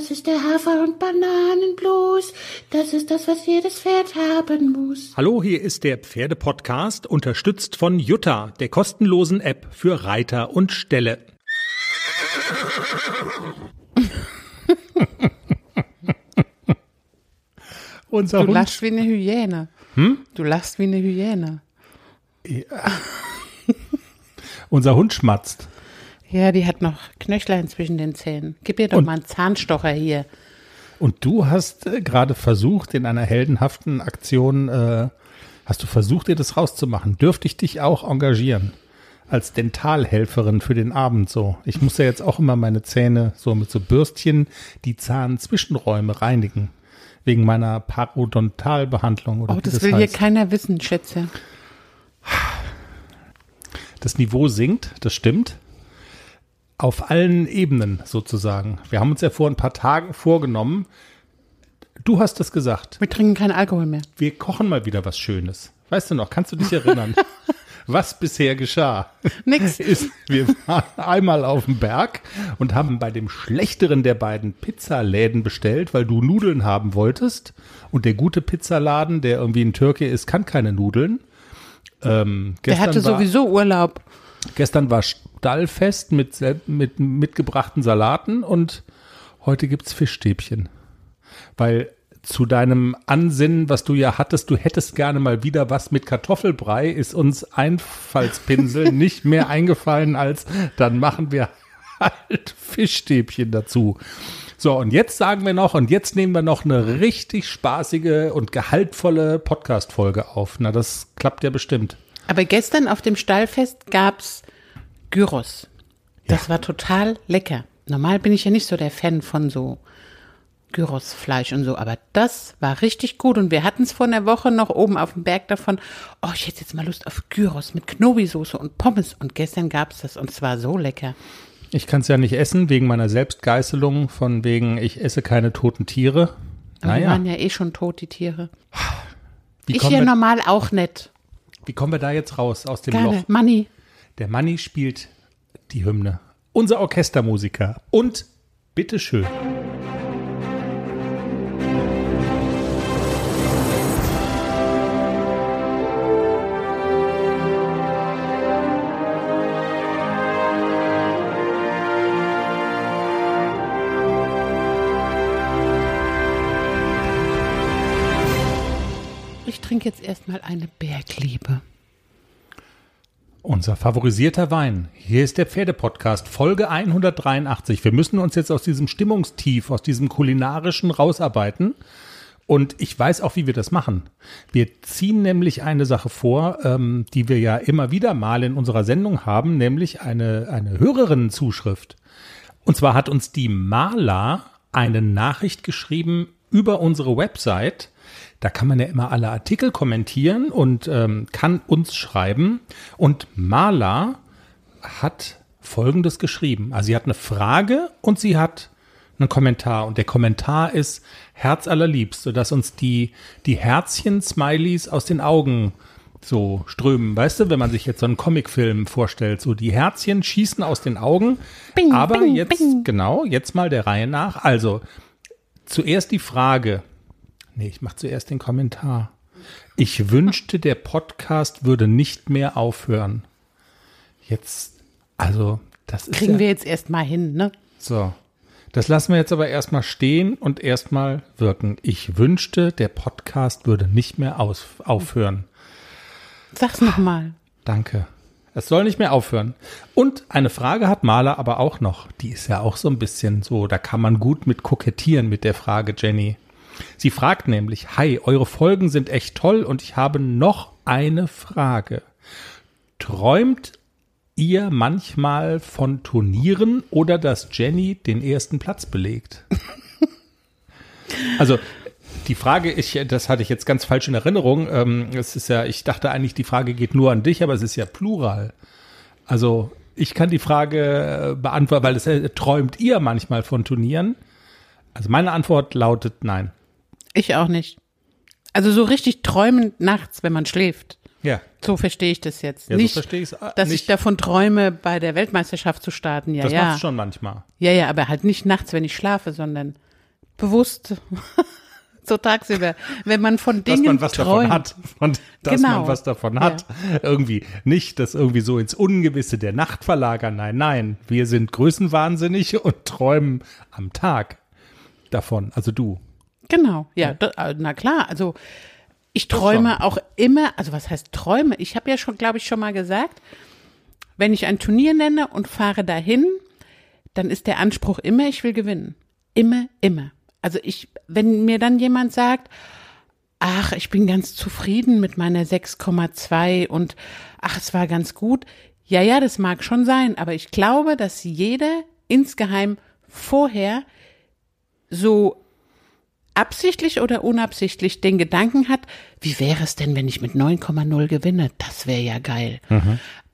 Das ist der Hafer- und Bananenblues. Das ist das, was jedes Pferd haben muss. Hallo, hier ist der Pferdepodcast, unterstützt von Jutta, der kostenlosen App für Reiter und Ställe. Unser Du Hund lachst wie eine Hyäne. Hm? Du lachst wie eine Hyäne. Unser Hund schmatzt. Ja, die hat noch Knöchlein zwischen den Zähnen. Gib ihr doch Und- mal einen Zahnstocher hier. Und du hast äh, gerade versucht, in einer heldenhaften Aktion, äh, hast du versucht, dir das rauszumachen. Dürfte ich dich auch engagieren? Als Dentalhelferin für den Abend so. Ich muss ja jetzt auch immer meine Zähne so mit so Bürstchen die Zahnzwischenräume reinigen. Wegen meiner Parodontalbehandlung oder Oh, das das will hier heißt. keiner wissen, Schätze. Das Niveau sinkt, das stimmt. Auf allen Ebenen sozusagen. Wir haben uns ja vor ein paar Tagen vorgenommen, du hast es gesagt, Wir trinken keinen Alkohol mehr. wir kochen mal wieder was Schönes. Weißt du noch, kannst du dich erinnern, was bisher geschah? Nix. Ist, wir waren einmal auf dem Berg und haben bei dem schlechteren der beiden Pizzaläden bestellt, weil du Nudeln haben wolltest. Und der gute Pizzaladen, der irgendwie ein Türke ist, kann keine Nudeln. Ähm, Der hatte war- sowieso Urlaub. Gestern war Stallfest mit, mit mitgebrachten Salaten und heute gibt's Fischstäbchen. Weil zu deinem Ansinnen, was du ja hattest, du hättest gerne mal wieder was mit Kartoffelbrei, ist uns Einfallspinsel nicht mehr eingefallen, als dann machen wir halt Fischstäbchen dazu. So, und jetzt sagen wir noch, und jetzt nehmen wir noch eine richtig spaßige und gehaltvolle Podcast-Folge auf. Na, das klappt ja bestimmt. Aber gestern auf dem Stallfest gab's Gyros. Das war total lecker. Normal bin ich ja nicht so der Fan von so Gyrosfleisch und so, aber das war richtig gut und wir hatten es vor einer Woche noch oben auf dem Berg davon, oh, ich hätte jetzt mal Lust auf Gyros mit Knobi-Soße und Pommes und gestern gab's das und es war so lecker. Ich kann es ja nicht essen, wegen meiner Selbstgeißelung, von wegen, ich esse keine toten Tiere. Aber die Naja, waren ja eh schon tot, die Tiere. wie, ich ja wir, normal auch nicht. wie kommen wir da jetzt raus aus dem Gar Loch? Money. Der Manni spielt die Hymne. Unser Orchestermusiker. Und bitteschön. Ich trinke jetzt erstmal eine Bergliebe. Unser favorisierter Wein. Hier ist der Pferdepodcast, Folge 183. Wir müssen uns jetzt aus diesem Stimmungstief, aus diesem kulinarischen rausarbeiten. Und ich weiß auch, wie wir das machen. Wir ziehen nämlich eine Sache vor, ähm, die wir ja immer wieder mal in unserer Sendung haben, nämlich eine, eine Hörerinnenzuschrift. Und zwar hat uns die Marla eine Nachricht geschrieben über unsere Website. Da kann man ja immer alle Artikel kommentieren und ähm, kann uns schreiben. Und Marla hat Folgendes geschrieben. Also sie hat eine Frage und sie hat einen Kommentar. Und der Kommentar ist herzallerliebst, sodass uns die, die Herzchen-Smileys aus den Augen so strömen. Weißt du, wenn man sich jetzt so einen Comicfilm vorstellt, so die Herzchen schießen aus den Augen. Bing, Aber bing, jetzt, bing. genau, jetzt mal der Reihe nach. Also, zuerst die Frage. Nee, ich mache zuerst den Kommentar. Ich wünschte, der Podcast würde nicht mehr aufhören. Jetzt, also, das ist Kriegen ja, wir jetzt erstmal hin, ne? so. Das lassen wir jetzt aber erstmal stehen und erstmal wirken. Ich wünschte, der Podcast würde nicht mehr aus, aufhören. Sag's nochmal. Danke. Es soll nicht mehr aufhören. Und eine Frage hat Maler aber auch noch. Die ist ja auch so ein bisschen so, da kann man gut mit kokettieren mit der Frage, Jenny. Sie fragt nämlich, hi, eure Folgen sind echt toll und ich habe noch eine Frage. Träumt ihr manchmal von Turnieren oder dass Jenny den ersten Platz belegt? Also die Frage, ich, das hatte ich jetzt ganz falsch in Erinnerung. Ähm, es ist ja, ich dachte eigentlich, die Frage geht nur an dich, aber es ist ja plural. Also ich kann die Frage äh, beantworten, weil es äh, träumt ihr manchmal von Turnieren? Also meine Antwort lautet nein. Ich auch nicht. Also so richtig träumend nachts, wenn man schläft. Ja. So verstehe ich das jetzt. Ja, so nicht, verstehe ich's, äh, dass ich nicht. davon träume, bei der Weltmeisterschaft zu starten. Ja, Das ja. machst du schon manchmal. Ja, ja, aber halt nicht nachts, wenn ich schlafe, sondern bewusst so tagsüber, wenn man von dass Dingen man was träumt. davon hat. Und dass Genau. man was davon hat. Irgendwie nicht das irgendwie so ins Ungewisse der Nacht verlagern. Nein, nein. Wir sind größenwahnsinnig und träumen am Tag davon. Also du. Genau, ja, da, äh, na klar, also ich träume auch immer, also was heißt träume? Ich habe ja schon, glaube ich, schon mal gesagt, wenn ich ein Turnier nenne und fahre dahin, dann ist der Anspruch immer, ich will gewinnen. Immer, immer. Also ich, wenn mir dann jemand sagt, ach, ich bin ganz zufrieden mit meiner 6,2 und ach, es war ganz gut. Ja, ja, das mag schon sein, aber ich glaube, dass jeder insgeheim vorher so absichtlich oder unabsichtlich den Gedanken hat, wie wäre es denn, wenn ich mit 9,0 gewinne? Das wäre ja geil.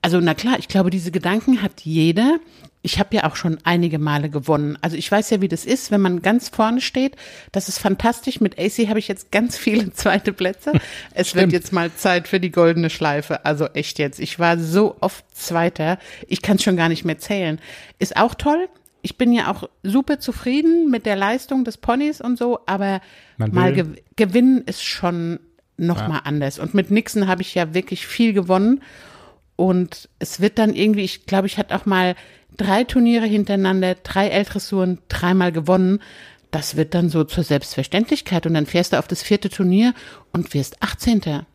Also na klar, ich glaube, diese Gedanken hat jeder. Ich habe ja auch schon einige Male gewonnen. Also ich weiß ja, wie das ist, wenn man ganz vorne steht. Das ist fantastisch. Mit AC habe ich jetzt ganz viele zweite Plätze. Es wird Stimmt. jetzt mal Zeit für die goldene Schleife. Also echt jetzt. Ich war so oft Zweiter. Ich kann es schon gar nicht mehr zählen. Ist auch toll. Ich bin ja auch super zufrieden mit der Leistung des Ponys und so, aber mal gew gewinnen ist schon noch mal anders. Und mit Nixon habe ich ja wirklich viel gewonnen. Und es wird dann irgendwie, ich glaube, ich hatte auch mal drei Turniere hintereinander, drei L-Dressuren, dreimal gewonnen. Das wird dann so zur Selbstverständlichkeit. Und dann fährst du auf das vierte Turnier und wirst 18.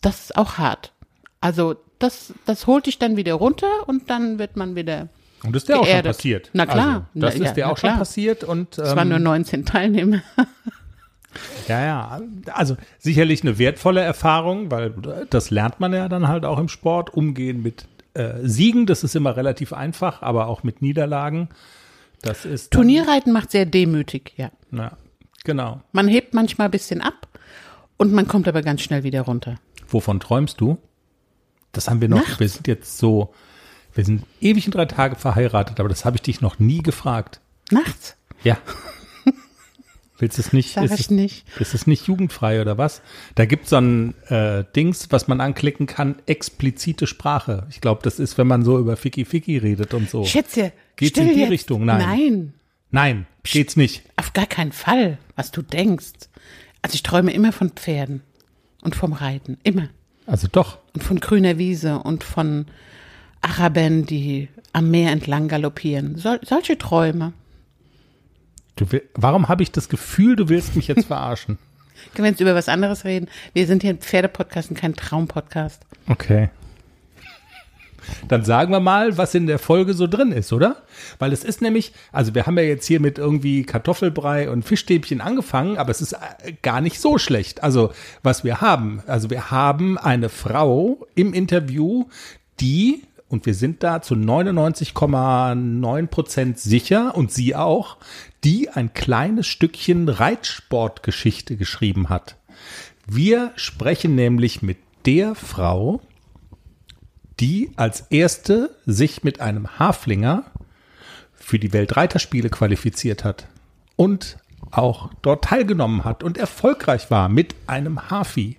Das ist auch hart. Also das, das holt dich dann wieder runter und dann wird man wieder. Und das ist dir auch schon passiert. Na klar. Also, das Na, ja, ist dir na auch schon klar. passiert und Es waren nur ähm, 19 Teilnehmer. ja, ja. Also sicherlich eine wertvolle Erfahrung, weil das lernt man ja dann halt auch im Sport. Umgehen mit äh, Siegen, das ist immer relativ einfach, aber auch mit Niederlagen. Das ist dann- Turnierreiten macht sehr demütig, ja. Ja, genau. Man hebt manchmal ein bisschen ab und man kommt aber ganz schnell wieder runter. Wovon träumst du? Das haben wir noch. Nachts. Wir sind jetzt so, wir sind ewig in drei Tage verheiratet, aber das habe ich dich noch nie gefragt. Nachts? Ja. Willst du es nicht? Sag ist ich es, nicht. Ist es nicht jugendfrei oder was? Da gibt so ein äh, Dings, was man anklicken kann, explizite Sprache. Ich glaube, das ist, wenn man so über Ficky Ficky redet und so. Schätze, Geht's in die jetzt. Richtung? Nein. Nein, Nein, geht's nicht. auf gar keinen Fall, was du denkst. Also ich träume immer von Pferden und vom Reiten, immer. Also doch. Und von grüner Wiese und von Arabern, die am Meer entlang galoppieren. Sol solche Träume. Du will, warum habe ich das Gefühl, du willst mich jetzt verarschen? Können wir jetzt über was anderes reden? Wir sind hier ein Pferdepodcast und kein Traumpodcast. Okay. Dann sagen wir mal, was in der Folge so drin ist, oder? Weil es ist nämlich, also wir haben ja jetzt hier mit irgendwie Kartoffelbrei und Fischstäbchen angefangen, aber es ist äh, gar nicht so schlecht. Also was wir haben, also wir haben eine Frau im Interview, die, und wir sind da zu 99,9 Prozent sicher, und sie auch, die ein kleines Stückchen Reitsportgeschichte geschrieben hat. Wir sprechen nämlich mit der Frau, die als erste sich mit einem Haflinger für die Weltreiterspiele qualifiziert hat und auch dort teilgenommen hat und erfolgreich war mit einem Hafi.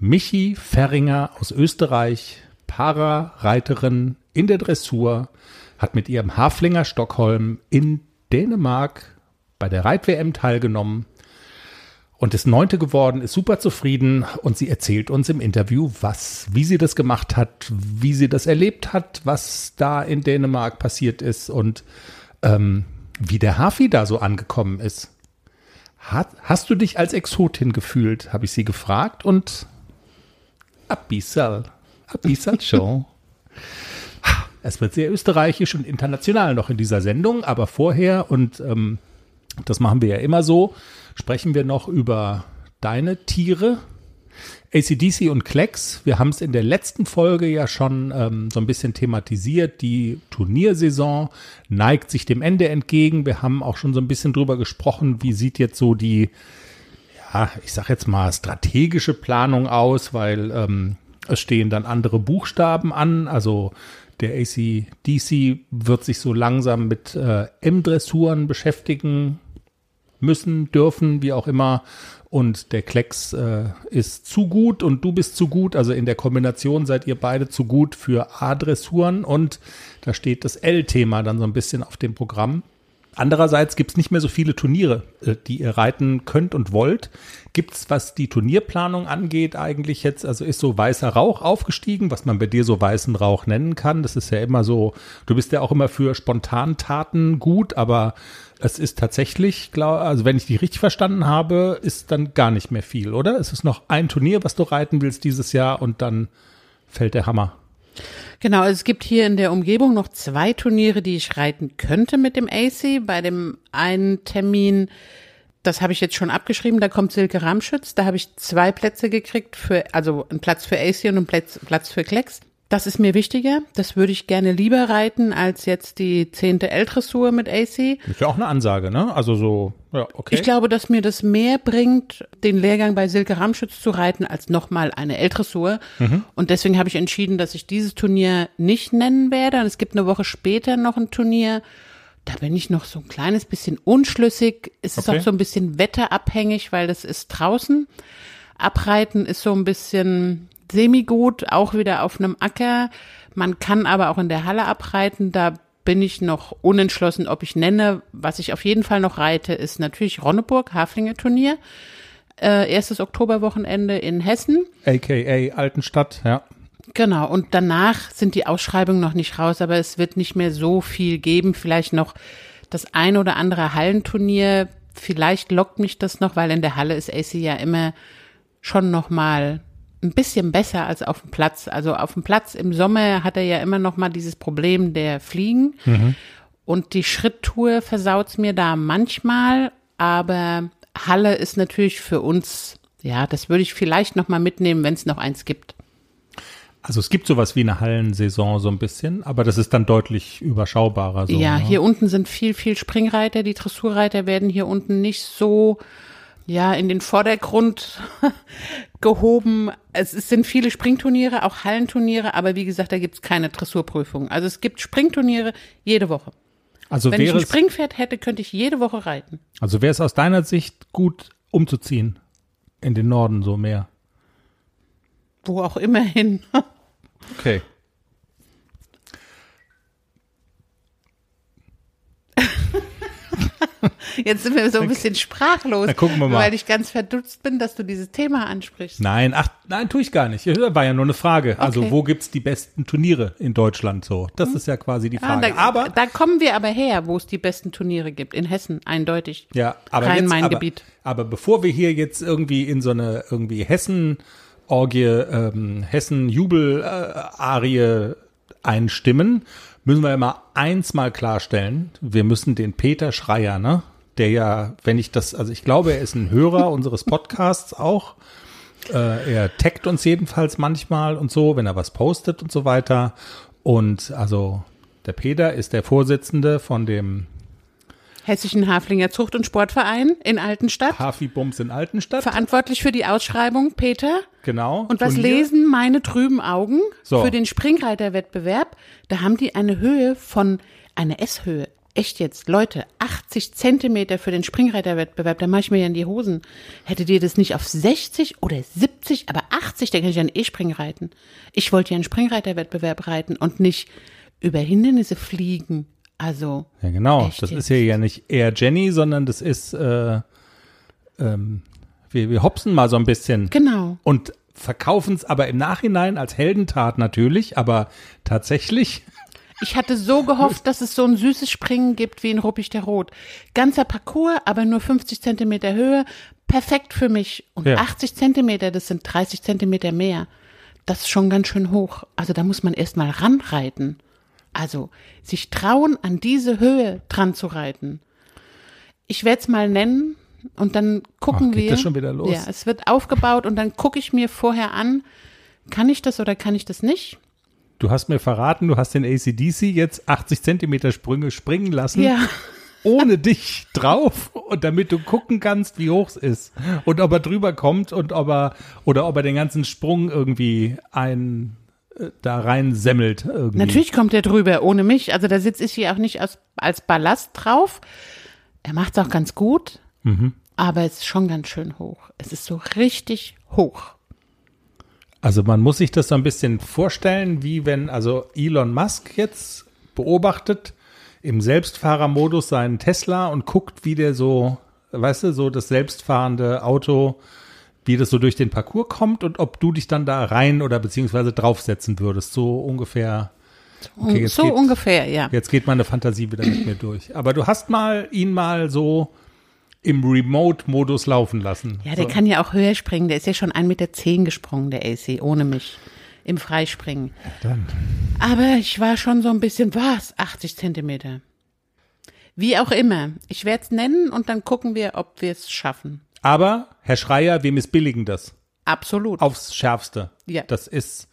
Michi Ferringer aus Österreich, Para-Reiterin in der Dressur, hat mit ihrem Haflinger Stockholm in Dänemark bei der Reit-WM teilgenommen und ist Neunte geworden, ist super zufrieden und sie erzählt uns im Interview, was, wie sie das gemacht hat, wie sie das erlebt hat, was da in Dänemark passiert ist und ähm, wie der Hafi da so angekommen ist. Hat, hast du dich als Exotin gefühlt, habe ich sie gefragt und Abissal, Abissal schon. Es wird sehr österreichisch und international noch in dieser Sendung, aber vorher und ähm, das machen wir ja immer so, sprechen wir noch über deine Tiere, ACDC und Klecks. Wir haben es in der letzten Folge ja schon ähm, so ein bisschen thematisiert. Die Turniersaison neigt sich dem Ende entgegen. Wir haben auch schon so ein bisschen drüber gesprochen, wie sieht jetzt so die, ja, ich sag jetzt mal strategische Planung aus, weil ähm, es stehen dann andere Buchstaben an. Also der ACDC wird sich so langsam mit äh, M-Dressuren beschäftigen müssen, dürfen, wie auch immer. Und der Klecks äh, ist zu gut und du bist zu gut. Also in der Kombination seid ihr beide zu gut für A-Dressuren. Und da steht das L-Thema dann so ein bisschen auf dem Programm. Andererseits gibt es nicht mehr so viele Turniere, äh, die ihr reiten könnt und wollt. Gibt es, was die Turnierplanung angeht, eigentlich jetzt, also ist so weißer Rauch aufgestiegen, was man bei dir so weißen Rauch nennen kann? Das ist ja immer so, du bist ja auch immer für Spontantaten gut, aber es ist tatsächlich, glaub, also wenn ich die richtig verstanden habe, ist dann gar nicht mehr viel, oder? Es ist noch ein Turnier, was du reiten willst dieses Jahr und dann fällt der Hammer. Genau, es gibt hier in der Umgebung noch zwei Turniere, die ich reiten könnte mit dem AC. Bei dem einen Termin, das habe ich jetzt schon abgeschrieben, da kommt Silke Ramschütz. Da habe ich zwei Plätze gekriegt für, also einen Platz für AC und einen Platz, Platz für Klecks. Das ist mir wichtiger. Das würde ich gerne lieber reiten als jetzt die zehnte L-Dressur mit AC. Ist ja auch eine Ansage, ne? Also so, ja, okay. Ich glaube, dass mir das mehr bringt, den Lehrgang bei Silke Ramschütz zu reiten, als nochmal eine L-Dressur. Mhm. Und deswegen habe ich entschieden, dass ich dieses Turnier nicht nennen werde. Und es gibt eine Woche später noch ein Turnier. Da bin ich noch so ein kleines bisschen unschlüssig. Es ist Okay. auch so ein bisschen wetterabhängig, weil das ist draußen. Abreiten ist so ein bisschen semi-gut, auch wieder auf einem Acker. Man kann aber auch in der Halle abreiten. Da bin ich noch unentschlossen, ob ich nenne. Was ich auf jeden Fall noch reite, ist natürlich Ronneburg, Haflinger Turnier. Äh, erstes Oktoberwochenende in Hessen. AKA Altenstadt, ja. Genau, und danach sind die Ausschreibungen noch nicht raus, aber es wird nicht mehr so viel geben. Vielleicht noch das ein oder andere Hallenturnier. Vielleicht lockt mich das noch, weil in der Halle ist AC ja immer schon noch mal ein bisschen besser als auf dem Platz. Also auf dem Platz im Sommer hat er ja immer noch mal dieses Problem der Fliegen. Und die Schritttour versaut's mir da manchmal, aber Halle ist natürlich für uns, ja, das würde ich vielleicht noch mal mitnehmen, wenn es noch eins gibt. Also es gibt sowas wie eine Hallensaison so ein bisschen, aber das ist dann deutlich überschaubarer. So, ja, ne? hier unten sind viel, viel Springreiter. Die Dressurreiter werden hier unten nicht so, ja, in den Vordergrund gehoben. Es, es sind viele Springturniere, auch Hallenturniere, aber wie gesagt, da gibt's keine Dressurprüfung. Also es gibt Springturniere jede Woche. Also Wenn ich ein es, Springpferd hätte, könnte ich jede Woche reiten. also wäre es aus deiner Sicht gut umzuziehen in den Norden so mehr. Wo auch immer hin. Okay. Jetzt sind wir so ein bisschen sprachlos, Na, gucken wir mal. weil ich ganz verdutzt bin, dass du dieses Thema ansprichst. Nein, ach, nein, tue ich gar nicht. War ja nur eine Frage. Also, Okay. wo gibt's die besten Turniere in Deutschland so? Das ist ja quasi die Ah, Frage. da, aber, da kommen wir aber her, wo es die besten Turniere gibt. In Hessen, eindeutig. ja, aber Rhein-Main-Gebiet. Aber, aber bevor wir hier jetzt irgendwie in so eine irgendwie Hessen Orgie, ähm, Hessen Jubel äh, Arie einstimmen, müssen wir mal eins mal klarstellen. Wir müssen den Peter Schreier, ne? Der ja, wenn ich das, also ich glaube, er ist ein Hörer unseres Podcasts auch. Äh, er taggt uns jedenfalls manchmal und so, wenn er was postet und so weiter. Und also der Peter ist der Vorsitzende von dem Hessischen Haflinger Zucht- und Sportverein in Altenstadt. Hafi Bums in Altenstadt. Verantwortlich für die Ausschreibung, Peter. Genau. Und was Turnier. lesen meine trüben Augen So. für den Springreiterwettbewerb? Da haben die eine Höhe von, eine S-Höhe. Echt jetzt, Leute, 80 Zentimeter für den Springreiterwettbewerb, da mache ich mir ja in die Hosen. Hättet ihr das nicht auf 60 oder 70, aber 80, da kann ich ja einen E-Spring reiten. Ich wollte ja einen Springreiterwettbewerb reiten und nicht über Hindernisse fliegen. Also, Ja, genau. Das ist hier ja nicht eher Jenny, sondern das ist, äh, ähm, wir, wir hopsen mal so ein bisschen. genau. Und verkaufen es aber im Nachhinein als Heldentat natürlich, aber tatsächlich, Ich hatte so gehofft, dass es so ein süßes Springen gibt wie in Ruppig der Rot. Ganzer Parcours, aber nur 50 Zentimeter Höhe. Perfekt für mich. Und Ja. 80 Zentimeter, das sind 30 Zentimeter mehr. Das ist schon ganz schön hoch. Also da muss man erst mal ranreiten. Also sich trauen, an diese Höhe dran zu reiten. Ich werde es mal nennen und dann gucken Ach, geht wir. das schon wieder los? Ja, es wird aufgebaut und dann gucke ich mir vorher an, kann ich das oder kann ich das nicht? du hast mir verraten, du hast den ACDC jetzt 80 Zentimeter Sprünge springen lassen. Ja. ohne dich drauf und damit du gucken kannst, wie hoch es ist und ob er drüber kommt und ob er oder ob er den ganzen Sprung irgendwie ein da rein semmelt irgendwie. Natürlich kommt er drüber, ohne mich. Also da sitze ich hier auch nicht als, als Ballast drauf. Er macht es auch ganz gut, aber es ist schon ganz schön hoch. Es ist so richtig hoch. Also man muss sich das so ein bisschen vorstellen, wie wenn also Elon Musk jetzt beobachtet, im Selbstfahrermodus seinen Tesla und guckt, wie der so, weißt du, so das selbstfahrende Auto, wie das so durch den Parcours kommt und ob du dich dann da rein oder beziehungsweise draufsetzen würdest. So ungefähr. Okay, so geht- ungefähr, ja. Jetzt geht meine Fantasie wieder mit mir durch. Aber du hast mal ihn mal so im Remote-Modus laufen lassen. Ja, der so. kann ja auch höher springen. Der ist ja schon 1,10 Meter gesprungen, der AC, ohne mich. Im Freispringen. Dann. Aber ich war schon so ein bisschen, was? 80 Zentimeter. Wie auch immer. Ich werde es nennen und dann gucken wir, ob wir es schaffen. Aber, Herr Schreier, wir missbilligen das. Absolut. Aufs Schärfste. Ja. Das ist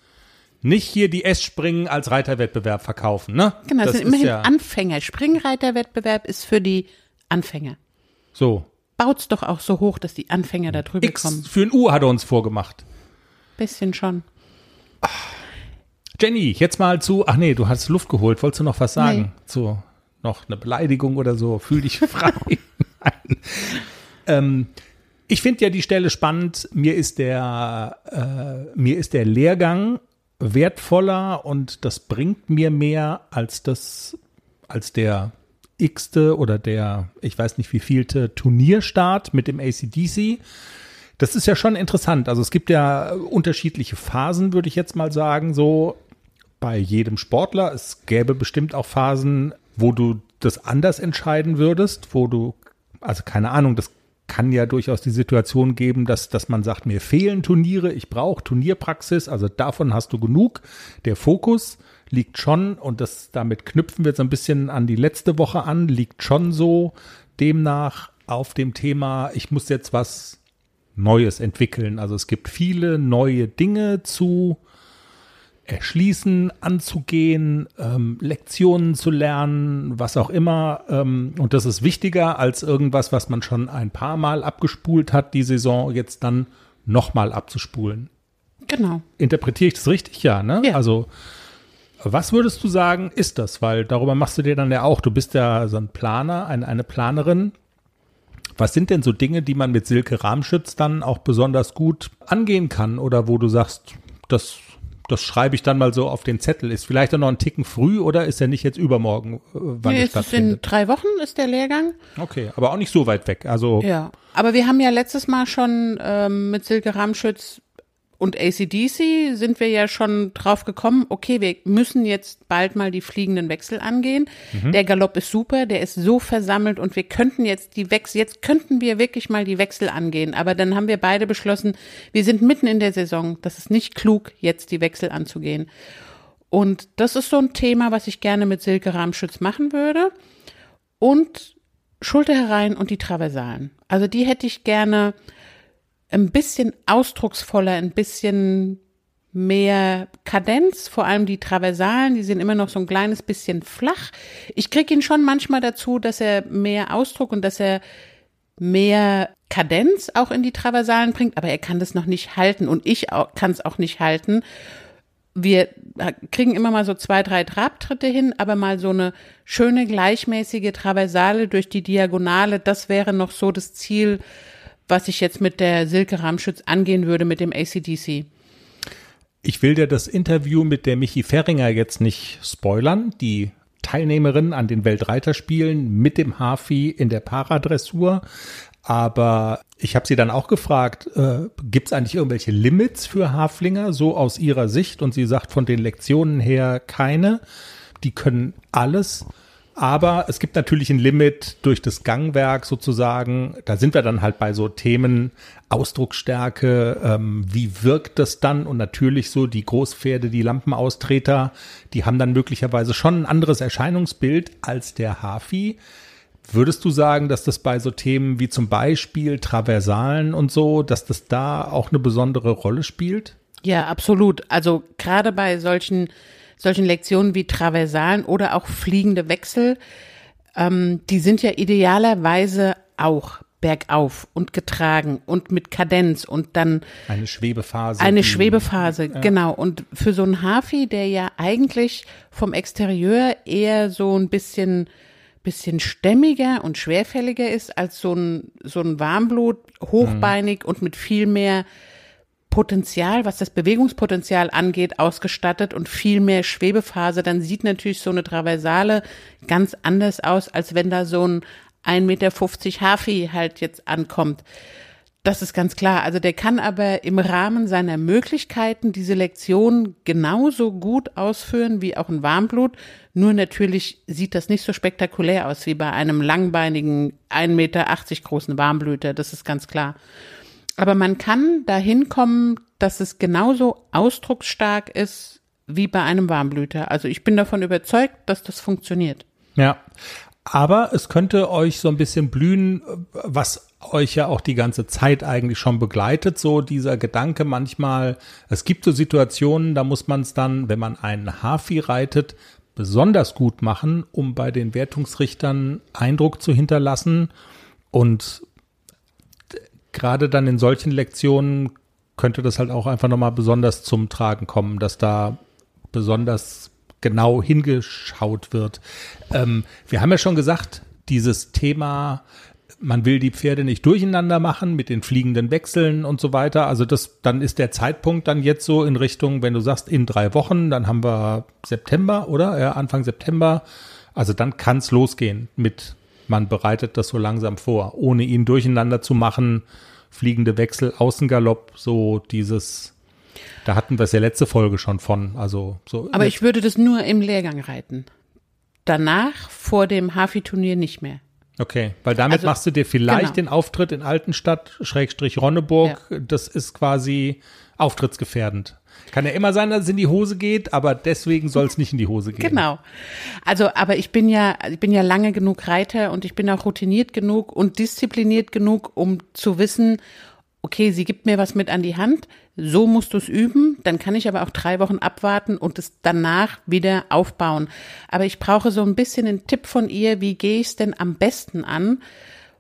nicht hier die S-Springen als Reiterwettbewerb verkaufen, ne? genau, das, das sind immerhin ja Anfänger. Springreiterwettbewerb ist für die Anfänger. so. Baut's doch auch so hoch, dass die Anfänger da drüber X kommen. für ein U hat er uns vorgemacht. Bisschen schon. Jenny, jetzt mal zu, ach nee, du hast Luft geholt. Wolltest du noch was sagen? Nee. Zu noch eine Beleidigung oder so? Fühl dich frei. Nein. Ähm, ich finde ja die Stelle spannend. Mir ist der, äh, mir ist der Lehrgang wertvoller und das bringt mir mehr als das, als der x-te oder der, ich weiß nicht wie vielte Turnierstart mit dem ACDC. Das ist ja schon interessant. Also es gibt ja unterschiedliche Phasen, würde ich jetzt mal sagen, so bei jedem Sportler. Es gäbe bestimmt auch Phasen, wo du das anders entscheiden würdest, wo du, also keine Ahnung, das kann ja durchaus die Situation geben, dass, dass man sagt, mir fehlen Turniere, ich brauche Turnierpraxis, also davon hast du genug. Der Fokus liegt schon, und das damit knüpfen wir jetzt ein bisschen an die letzte Woche an, liegt schon so demnach auf dem Thema, ich muss jetzt was Neues entwickeln. Also es gibt viele neue Dinge zu erschließen, anzugehen, ähm, Lektionen zu lernen, was auch immer. Ähm, und das ist wichtiger als irgendwas, was man schon ein paar Mal abgespult hat, die Saison jetzt dann nochmal abzuspulen. Genau. Interpretiere ich das richtig? Ja, ne? Ja. Also, was würdest du sagen, ist das? Weil darüber machst du dir dann ja auch, du bist ja so ein Planer, ein, eine Planerin. Was sind denn so Dinge, die man mit Silke Rahmschütz dann auch besonders gut angehen kann? Oder wo du sagst, das, das schreibe ich dann mal so auf den Zettel. Ist vielleicht auch noch ein Ticken früh oder ist er nicht jetzt übermorgen, äh, wann Nee, es ist in stattfindet? drei Wochen ist der Lehrgang. Okay, aber auch nicht so weit weg. Also, Ja. Aber wir haben ja letztes Mal schon ähm, mit Silke Ramschütz und ACDC sind wir ja schon drauf gekommen, okay, wir müssen jetzt bald mal die fliegenden Wechsel angehen. Der Galopp ist super, der ist so versammelt und wir könnten jetzt die Wechsel, jetzt könnten wir wirklich mal die Wechsel angehen. Aber dann haben wir beide beschlossen, wir sind mitten in der Saison, das ist nicht klug, jetzt die Wechsel anzugehen. Und das ist so ein Thema, was ich gerne mit Silke Ramschütz machen würde. Und Schulter herein und die Traversalen. Also die hätte ich gerne ein bisschen ausdrucksvoller, ein bisschen mehr Kadenz, vor allem die Traversalen, die sind immer noch so ein kleines bisschen flach. Ich kriege ihn schon manchmal dazu, dass er mehr Ausdruck und dass er mehr Kadenz auch in die Traversalen bringt, aber er kann das noch nicht halten und ich kann es auch nicht halten. Wir kriegen immer mal so zwei, drei Trabtritte hin, aber mal so eine schöne gleichmäßige Traversale durch die Diagonale, das wäre noch so das Ziel, was ich jetzt mit der Silke Ramschütz angehen würde mit dem ACDC. Ich will dir das Interview mit der Michi Ferringer jetzt nicht spoilern. Die Teilnehmerin an den Weltreiterspielen mit dem Hafi in der Paradressur. Aber ich habe sie dann auch gefragt, äh, gibt es eigentlich irgendwelche Limits für Haflinger, so aus ihrer Sicht? Und sie sagt von den Lektionen her keine. Die können alles. Aber es gibt natürlich ein Limit durch das Gangwerk sozusagen. Da sind wir dann halt bei so Themen Ausdrucksstärke, ähm, wie wirkt das dann? Und natürlich so die Großpferde, die Lampenaustreter, die haben dann möglicherweise schon ein anderes Erscheinungsbild als der Hafi. Würdest du sagen, dass das bei so Themen wie zum Beispiel Traversalen und so, dass das da auch eine besondere Rolle spielt? Ja, absolut. Also gerade bei solchen solchen Lektionen wie Traversalen oder auch fliegende Wechsel, ähm, die sind ja idealerweise auch bergauf und getragen und mit Kadenz und dann Eine Schwebephase. eine Schwebephase, genau. Und für so einen Hafi, der ja eigentlich vom Exterieur eher so ein bisschen bisschen stämmiger und schwerfälliger ist als so ein so ein Warmblut, hochbeinig und mit viel mehr Potenzial, was das Bewegungspotenzial angeht, ausgestattet und viel mehr Schwebephase, dann sieht natürlich so eine Traversale ganz anders aus, als wenn da so ein 1,50 Meter Hafi halt jetzt ankommt. Das ist ganz klar. Also der kann aber im Rahmen seiner Möglichkeiten diese Lektion genauso gut ausführen wie auch ein Warmblut. Nur natürlich sieht das nicht so spektakulär aus wie bei einem langbeinigen 1,80 Meter großen Warmblüter. Das ist ganz klar. Aber man kann dahin kommen, dass es genauso ausdrucksstark ist wie bei einem Warmblüter. Also ich bin davon überzeugt, dass das funktioniert. Ja. Aber es könnte euch so ein bisschen blühen, was euch ja auch die ganze Zeit eigentlich schon begleitet, so dieser Gedanke manchmal, es gibt so Situationen, da muss man es dann, wenn man einen Hafi reitet, besonders gut machen, um bei den Wertungsrichtern Eindruck zu hinterlassen und gerade dann in solchen Lektionen könnte das halt auch einfach nochmal besonders zum Tragen kommen, dass da besonders genau hingeschaut wird. Ähm, wir haben ja schon gesagt, dieses Thema, man will die Pferde nicht durcheinander machen mit den fliegenden Wechseln und so weiter. Also das, dann ist der Zeitpunkt dann jetzt so in Richtung, wenn du sagst, in drei Wochen, dann haben wir September, oder? Ja, Anfang September. Also dann kann es losgehen mit man bereitet das so langsam vor, ohne ihn durcheinander zu machen. Fliegende Wechsel, Außengalopp, so dieses, da hatten wir es ja letzte Folge schon von. Also so. Aber ich würde das nur im Lehrgang reiten. Danach, vor dem Hafi-Turnier nicht mehr. Okay, weil damit Also, machst du dir vielleicht genau. den Auftritt in Altenstadt, Schrägstrich Ronneburg. Ja. Das ist quasi auftrittsgefährdend. Kann ja immer sein, dass es in die Hose geht, aber deswegen soll es nicht in die Hose gehen. Genau. Also, aber ich bin ja, ich bin ja lange genug Reiter und ich bin auch routiniert genug und diszipliniert genug, um zu wissen, okay, sie gibt mir was mit an die Hand, so musst du es üben, dann kann ich aber auch drei Wochen abwarten und es danach wieder aufbauen. Aber ich brauche so ein bisschen einen Tipp von ihr, wie gehe ich es denn am besten an,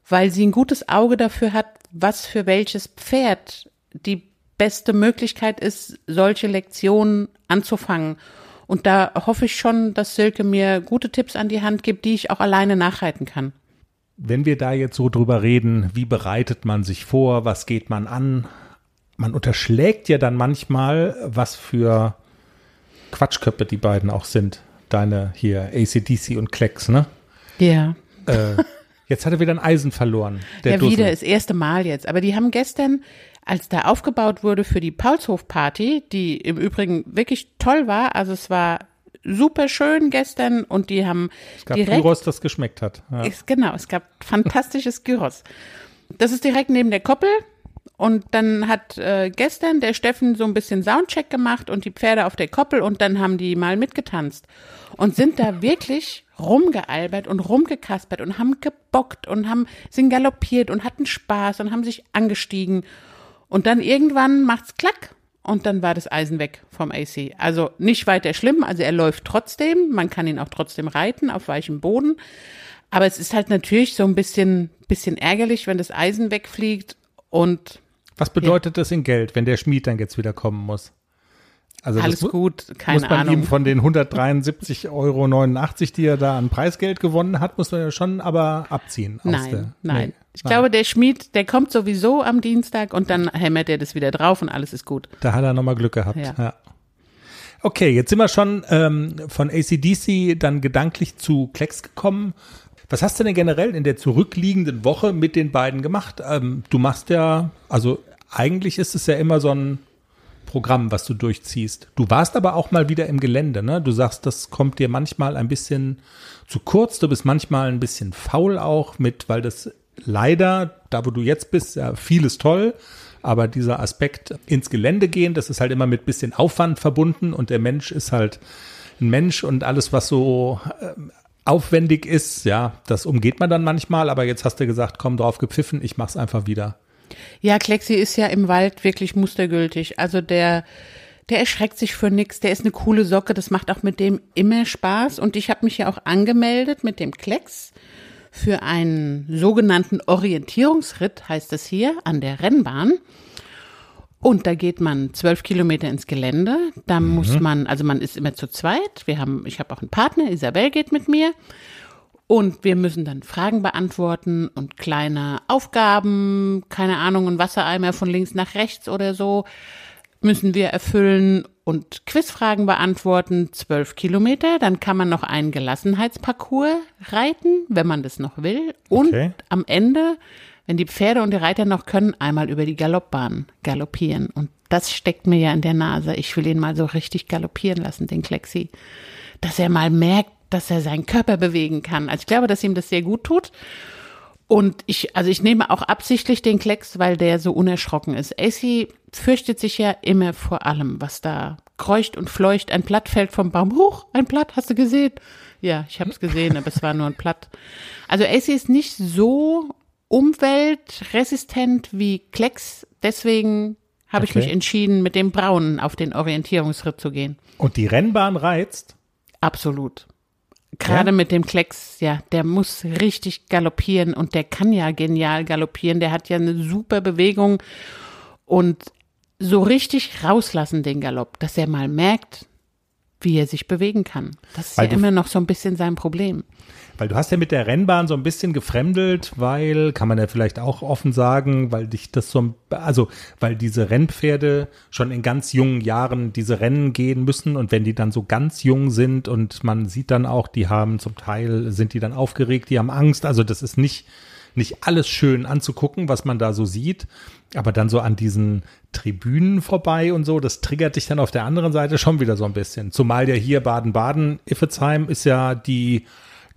weil sie ein gutes Auge dafür hat, was für welches Pferd die beste Möglichkeit ist, solche Lektionen anzufangen. Und da hoffe ich schon, dass Silke mir gute Tipps an die Hand gibt, die ich auch alleine nachreiten kann. Wenn wir da jetzt so drüber reden, wie bereitet man sich vor, was geht man an? Man unterschlägt ja dann manchmal, was für Quatschköpfe die beiden auch sind. Deine hier ACDC und Klecks, ne? Ja. Äh, jetzt hat er wieder ein Eisen verloren. Der ja, Dussel. wieder das erste Mal jetzt. Aber die haben gestern, als da aufgebaut wurde für die Paulshof-Party, die im Übrigen wirklich toll war, also es war super schön gestern und die haben Es gab direkt Gyros, das geschmeckt hat. Ja. Ist, genau, es gab fantastisches Gyros. Das ist direkt neben der Koppel. Und dann hat äh, gestern der Steffen so ein bisschen Soundcheck gemacht und die Pferde auf der Koppel und dann haben die mal mitgetanzt und sind da wirklich rumgealbert und rumgekaspert und haben gebockt und haben sind galoppiert und hatten Spaß und haben sich angestiegen. Und dann irgendwann macht's klack und dann war das Eisen weg vom AC. Also nicht weiter schlimm, also er läuft trotzdem, man kann ihn auch trotzdem reiten auf weichem Boden. Aber es ist halt natürlich so ein bisschen, bisschen ärgerlich, wenn das Eisen wegfliegt und Was bedeutet das in Geld, wenn der Schmied dann jetzt wieder kommen muss? Also alles das mu- gut, keine muss man Ahnung. ihm von den 173,89 Euro, die er da an Preisgeld gewonnen hat, muss man ja schon aber abziehen. Nein, der, nein. Nee, Ich glaube, der Schmied, der kommt sowieso am Dienstag und dann hämmert er das wieder drauf und alles ist gut. Da hat er nochmal Glück gehabt. Ja. Ja. Okay, jetzt sind wir schon ähm, von ACDC dann gedanklich zu Klecks gekommen. Was hast du denn generell in der zurückliegenden Woche mit den beiden gemacht? Ähm, du machst ja, also eigentlich ist es ja immer so ein Programm, was du durchziehst. Du warst aber auch mal wieder im Gelände, ne? Du sagst, das kommt dir manchmal ein bisschen zu kurz. Du bist manchmal ein bisschen faul auch mit, weil das leider, da wo du jetzt bist, ja, vieles toll. Aber dieser Aspekt ins Gelände gehen, das ist halt immer mit bisschen Aufwand verbunden und der Mensch ist halt ein Mensch und alles, was so ähm, aufwendig ist, ja, das umgeht man dann manchmal. Aber jetzt hast du gesagt, komm drauf gepfiffen, ich mach's einfach wieder. Ja, Klexi ist ja im Wald wirklich mustergültig. Also der, der erschreckt sich für nix, der ist eine coole Socke, das macht auch mit dem immer Spaß. Und ich habe mich ja auch angemeldet mit dem Klecks für einen sogenannten Orientierungsritt, heißt es hier, an der Rennbahn. Und da geht man zwölf Kilometer ins Gelände. Da muss man, also man ist immer zu zweit. Wir haben, ich habe auch einen Partner, Isabel geht mit mir. Und wir müssen dann Fragen beantworten und kleine Aufgaben, keine Ahnung, ein Wassereimer von links nach rechts oder so, müssen wir erfüllen und Quizfragen beantworten, zwölf Kilometer. Dann kann man noch einen Gelassenheitsparcours reiten, wenn man das noch will. Und Okay. am Ende, wenn die Pferde und die Reiter noch können, einmal über die Galoppbahn galoppieren. Und das steckt mir ja in der Nase. Ich will ihn mal so richtig galoppieren lassen, den Klexi. Dass er mal merkt, dass er seinen Körper bewegen kann. Also ich glaube, dass ihm das sehr gut tut. Und ich, also ich nehme auch absichtlich den Klecks, weil der so unerschrocken ist. AC fürchtet sich ja immer vor allem, was da kreucht und fleucht. Ein Blatt fällt vom Baum hoch. Ein Blatt, hast du gesehen? Ja, ich habe es gesehen, aber es war nur ein Blatt. Also AC ist nicht so umweltresistent wie Klecks. Deswegen habe ich Okay. mich entschieden, mit dem Braunen auf den Orientierungsritt zu gehen. Und die Rennbahn reizt. Absolut. Gerade Ja? mit dem Klecks, ja, der muss richtig galoppieren und der kann ja genial galoppieren. Der hat ja eine super Bewegung und so richtig rauslassen den Galopp, dass er mal merkt, wie er sich bewegen kann. Das ist Weil ja du- immer noch so ein bisschen sein Problem. Weil du hast ja mit der Rennbahn so ein bisschen gefremdelt, weil, kann man ja vielleicht auch offen sagen, weil dich das so, also, weil diese Rennpferde schon in ganz jungen Jahren diese Rennen gehen müssen und wenn die dann so ganz jung sind und man sieht dann auch, die haben zum Teil, sind die dann aufgeregt, die haben Angst, also das ist nicht, nicht alles schön anzugucken, was man da so sieht, aber dann so an diesen Tribünen vorbei und so, das triggert dich dann auf der anderen Seite schon wieder so ein bisschen. Zumal ja hier Baden-Baden, Iffezheim ist ja die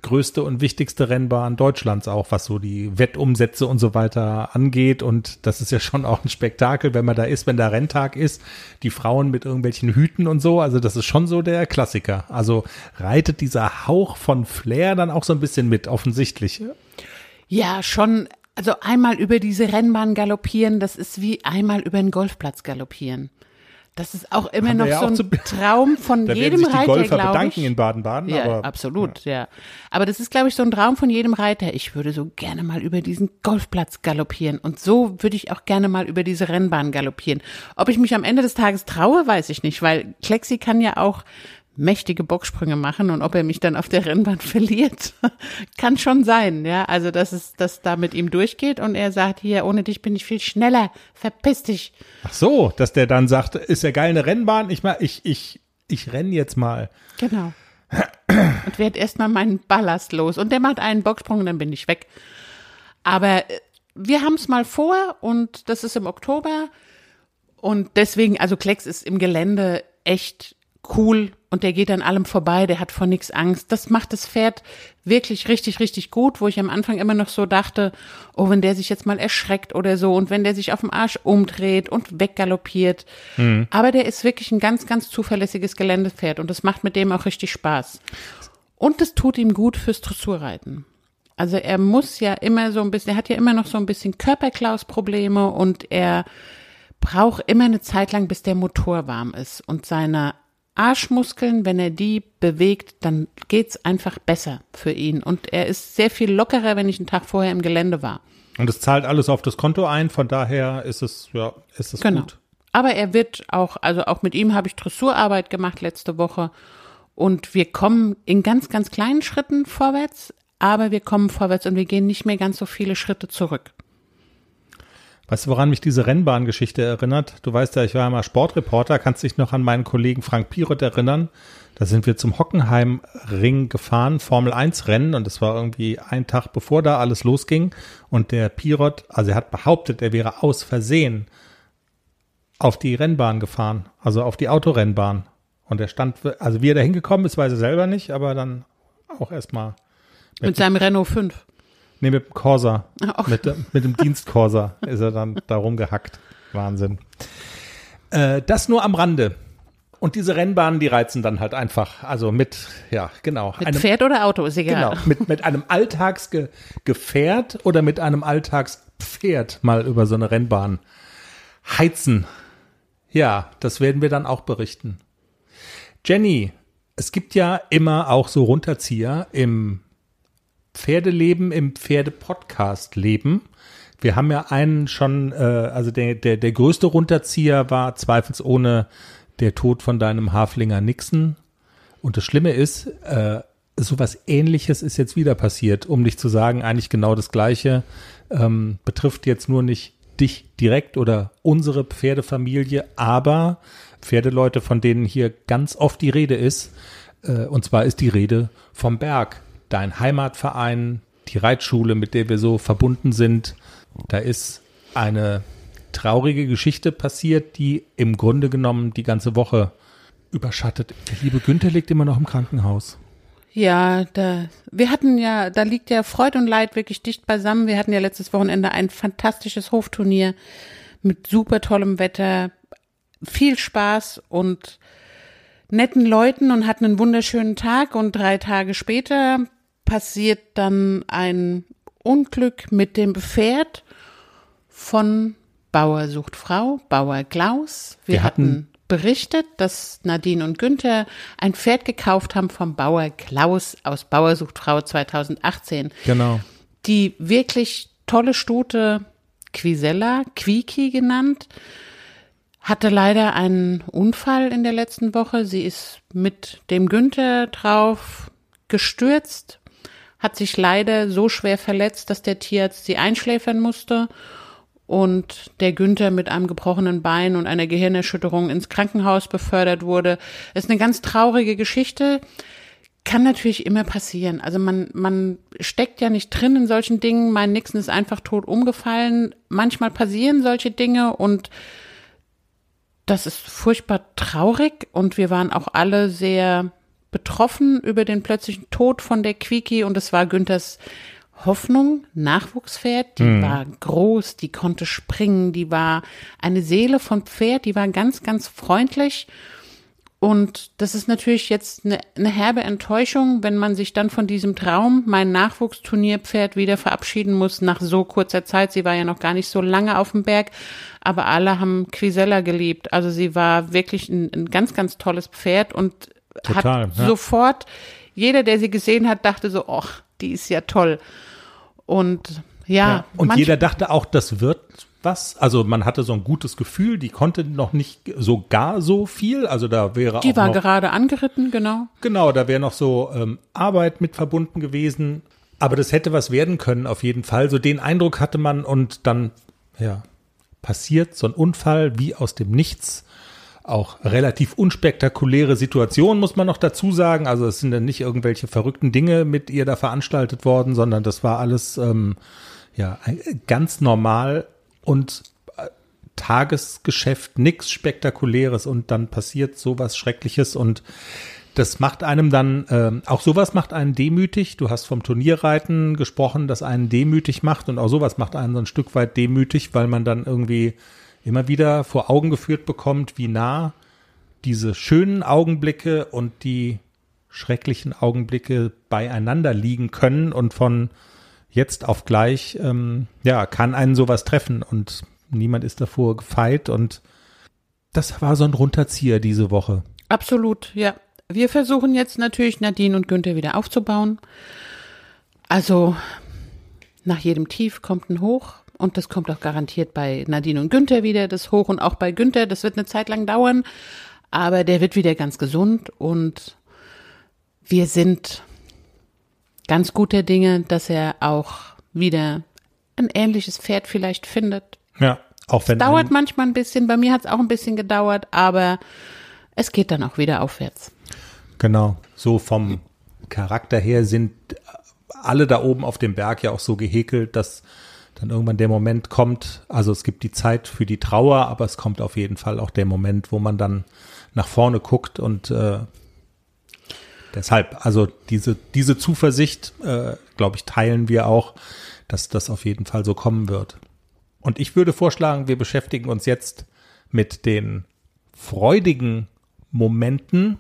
größte und wichtigste Rennbahn Deutschlands auch, was so die Wettumsätze und so weiter angeht. Und das ist ja schon auch ein Spektakel, wenn man da ist, wenn da Renntag ist, die Frauen mit irgendwelchen Hüten und so. Also das ist schon so der Klassiker. Also reitet dieser Hauch von Flair dann auch so ein bisschen mit, offensichtlich. Ja, schon, also einmal über diese Rennbahn galoppieren, das ist wie einmal über einen Golfplatz galoppieren. Das ist auch immer Haben noch ja so ein zu- Traum von Da jedem sich die Reiter, Golfer bedanken ich. in Baden-Baden. Ja, aber, absolut, ja. Aber das ist, glaube ich, so ein Traum von jedem Reiter. Ich würde so gerne mal über diesen Golfplatz galoppieren. Und so würde ich auch gerne mal über diese Rennbahn galoppieren. Ob ich mich am Ende des Tages traue, weiß ich nicht, weil Klexi kann ja auch mächtige Bocksprünge machen und ob er mich dann auf der Rennbahn verliert, kann schon sein, ja. Also, dass es, dass da mit ihm durchgeht und er sagt, hier, ohne dich bin ich viel schneller, verpiss dich. Ach so, dass der dann sagt, ist ja geil eine Rennbahn, ich mal, ich, ich, ich renn jetzt mal. Genau. Und werd erstmal meinen Ballast los. Und der macht einen Bocksprung und dann bin ich weg. Aber äh, wir haben es mal vor und das ist im Oktober. Und deswegen, also Klecks ist im Gelände echt cool und der geht an allem vorbei, der hat vor nichts Angst. Das macht das Pferd wirklich richtig, richtig gut, wo ich am Anfang immer noch so dachte, oh, wenn der sich jetzt mal erschreckt oder so und wenn der sich auf dem Arsch umdreht und weggaloppiert. Aber der ist wirklich ein ganz, ganz zuverlässiges Geländepferd und das macht mit dem auch richtig Spaß. Und es tut ihm gut fürs Dressurreiten. Also er muss ja immer so ein bisschen, er hat ja immer noch so ein bisschen Körperklausprobleme und er braucht immer eine Zeit lang, bis der Motor warm ist. Und seine Arschmuskeln, wenn er die bewegt, dann geht's einfach besser für ihn. Und er ist sehr viel lockerer, wenn ich einen Tag vorher im Gelände war. Und es zahlt alles auf das Konto ein, von daher ist es, ja, ist es Genau. gut. Aber er wird auch, also auch mit ihm habe ich Dressurarbeit gemacht letzte Woche. Und wir kommen in ganz, ganz kleinen Schritten vorwärts, aber wir kommen vorwärts und wir gehen nicht mehr ganz so viele Schritte zurück. Weißt du, woran mich diese Rennbahngeschichte erinnert? Du weißt ja, ich war mal Sportreporter, kannst dich noch an meinen Kollegen Frank Pirot erinnern? Da sind wir zum Hockenheimring gefahren, Formel 1 Rennen und das war irgendwie ein Tag bevor da alles losging und der Pirot, also er hat behauptet, er wäre aus Versehen auf die Rennbahn gefahren, also auf die Autorennbahn und er stand, also wie er da hingekommen ist, weiß er selber nicht, aber dann auch erstmal Mit seinem Renault 5. Nee, mit dem Corsa. Ach. Mit, dem- mit dem Dienstcorsa ist er dann da rumgehackt. Wahnsinn. Äh, das nur am Rande. Und diese Rennbahnen, die reizen dann halt einfach. Also mit, ja, genau. Mit einem, Pferd oder Auto, ist egal. genau mit, mit einem Alltagsgefährt oder mit einem Alltagspferd mal über so eine Rennbahn heizen. Ja, das werden wir dann auch berichten. Jenny, es gibt ja immer auch so Runterzieher im Pferdeleben, im Pferde-Podcast-Leben. Wir haben ja einen schon, äh, also der, der, der größte Runterzieher war zweifelsohne der Tod von deinem Haflinger Nixon. Und das Schlimme ist, äh, sowas ähnliches ist jetzt wieder passiert, um nicht zu sagen, eigentlich genau das gleiche, ähm, betrifft jetzt nur nicht dich direkt oder unsere Pferdefamilie, aber Pferdeleute, von denen hier ganz oft die Rede ist. Äh, und zwar ist die Rede vom Berg, dein Heimatverein, die Reitschule, mit der wir so verbunden sind. Da ist eine traurige Geschichte passiert, die im Grunde genommen die ganze Woche überschattet. Der liebe Günther liegt immer noch im Krankenhaus. Ja, da, wir hatten ja, da liegt ja Freud und Leid wirklich dicht beisammen. Wir hatten ja letztes Wochenende ein fantastisches Hofturnier mit super tollem Wetter, viel Spaß und netten Leuten und hatten einen wunderschönen Tag und drei Tage später passiert dann ein Unglück mit dem Pferd von Bauer sucht Frau, Bauer Klaus. Wir, Wir hatten, hatten berichtet, dass Nadine und Günther ein Pferd gekauft haben vom Bauer Klaus aus Bauer sucht Frau 2018. Genau. Die wirklich tolle Stute Quisella, Quiki genannt, hatte leider einen Unfall in der letzten Woche. Sie ist mit dem Günther drauf gestürzt, hat sich leider so schwer verletzt, dass der Tierarzt sie einschläfern musste und der Günther mit einem gebrochenen Bein und einer Gehirnerschütterung ins Krankenhaus befördert wurde. Das ist eine ganz traurige Geschichte. Kann natürlich immer passieren. Also man, man steckt ja nicht drin in solchen Dingen. Mein Nixon ist einfach tot umgefallen. Manchmal passieren solche Dinge und das ist furchtbar traurig und wir waren auch alle sehr betroffen über den plötzlichen Tod von der Quiki und es war Günthers Hoffnung, Nachwuchspferd, die Mhm. war groß, die konnte springen, die war eine Seele von Pferd, die war ganz, ganz freundlich. Und das ist natürlich jetzt eine, eine herbe Enttäuschung, wenn man sich dann von diesem Traum, mein Nachwuchsturnierpferd, wieder verabschieden muss nach so kurzer Zeit. Sie war ja noch gar nicht so lange auf dem Berg, aber alle haben Quisella geliebt. Also sie war wirklich ein, ein ganz, ganz tolles Pferd und Total, hat ja. sofort, jeder, der sie gesehen hat, dachte so, ach, die ist ja toll. Und ja, Ja. Und jeder dachte auch, das wird was. Also man hatte so ein gutes Gefühl, die konnte noch nicht so gar so viel. Also da wäre die auch war noch, gerade angeritten, genau. genau, da wäre noch so ähm, Arbeit mit verbunden gewesen. Aber das hätte was werden können, auf jeden Fall. So den Eindruck hatte man und dann, ja, passiert so ein Unfall wie aus dem Nichts. Auch relativ unspektakuläre Situation, muss man noch dazu sagen. Also es sind dann nicht irgendwelche verrückten Dinge mit ihr da veranstaltet worden, sondern das war alles ähm, ja ganz normal und äh, Tagesgeschäft, nichts Spektakuläres und dann passiert sowas Schreckliches und das macht einem dann, ähm, auch sowas macht einen demütig. Du hast vom Turnierreiten gesprochen, das einen demütig macht und auch sowas macht einen so ein Stück weit demütig, weil man dann irgendwie immer wieder vor Augen geführt bekommt, wie nah diese schönen Augenblicke und die schrecklichen Augenblicke beieinander liegen können und von jetzt auf gleich, ähm, ja, kann einen sowas treffen und niemand ist davor gefeit und das war so ein Runterzieher diese Woche. Absolut, ja. Wir versuchen jetzt natürlich Nadine und Günther wieder aufzubauen. Also nach jedem Tief kommt ein Hoch und das kommt auch garantiert bei Nadine und Günther wieder, das Hoch und auch bei Günther. Das wird eine Zeit lang dauern, aber der wird wieder ganz gesund und wir sind ganz guter Dinge, dass er auch wieder ein ähnliches Pferd vielleicht findet. Ja, auch wenn Dauert einem- manchmal ein bisschen, bei mir hat es auch ein bisschen gedauert, aber es geht dann auch wieder aufwärts. Genau. So vom Charakter her sind alle da oben auf dem Berg ja auch so gehäkelt, dass dann irgendwann der Moment kommt. Also es gibt die Zeit für die Trauer, aber es kommt auf jeden Fall auch der Moment, wo man dann nach vorne guckt und äh, deshalb, also diese, diese Zuversicht, äh, glaube ich, teilen wir auch, dass das auf jeden Fall so kommen wird. Und ich würde vorschlagen, wir beschäftigen uns jetzt mit den freudigen Momenten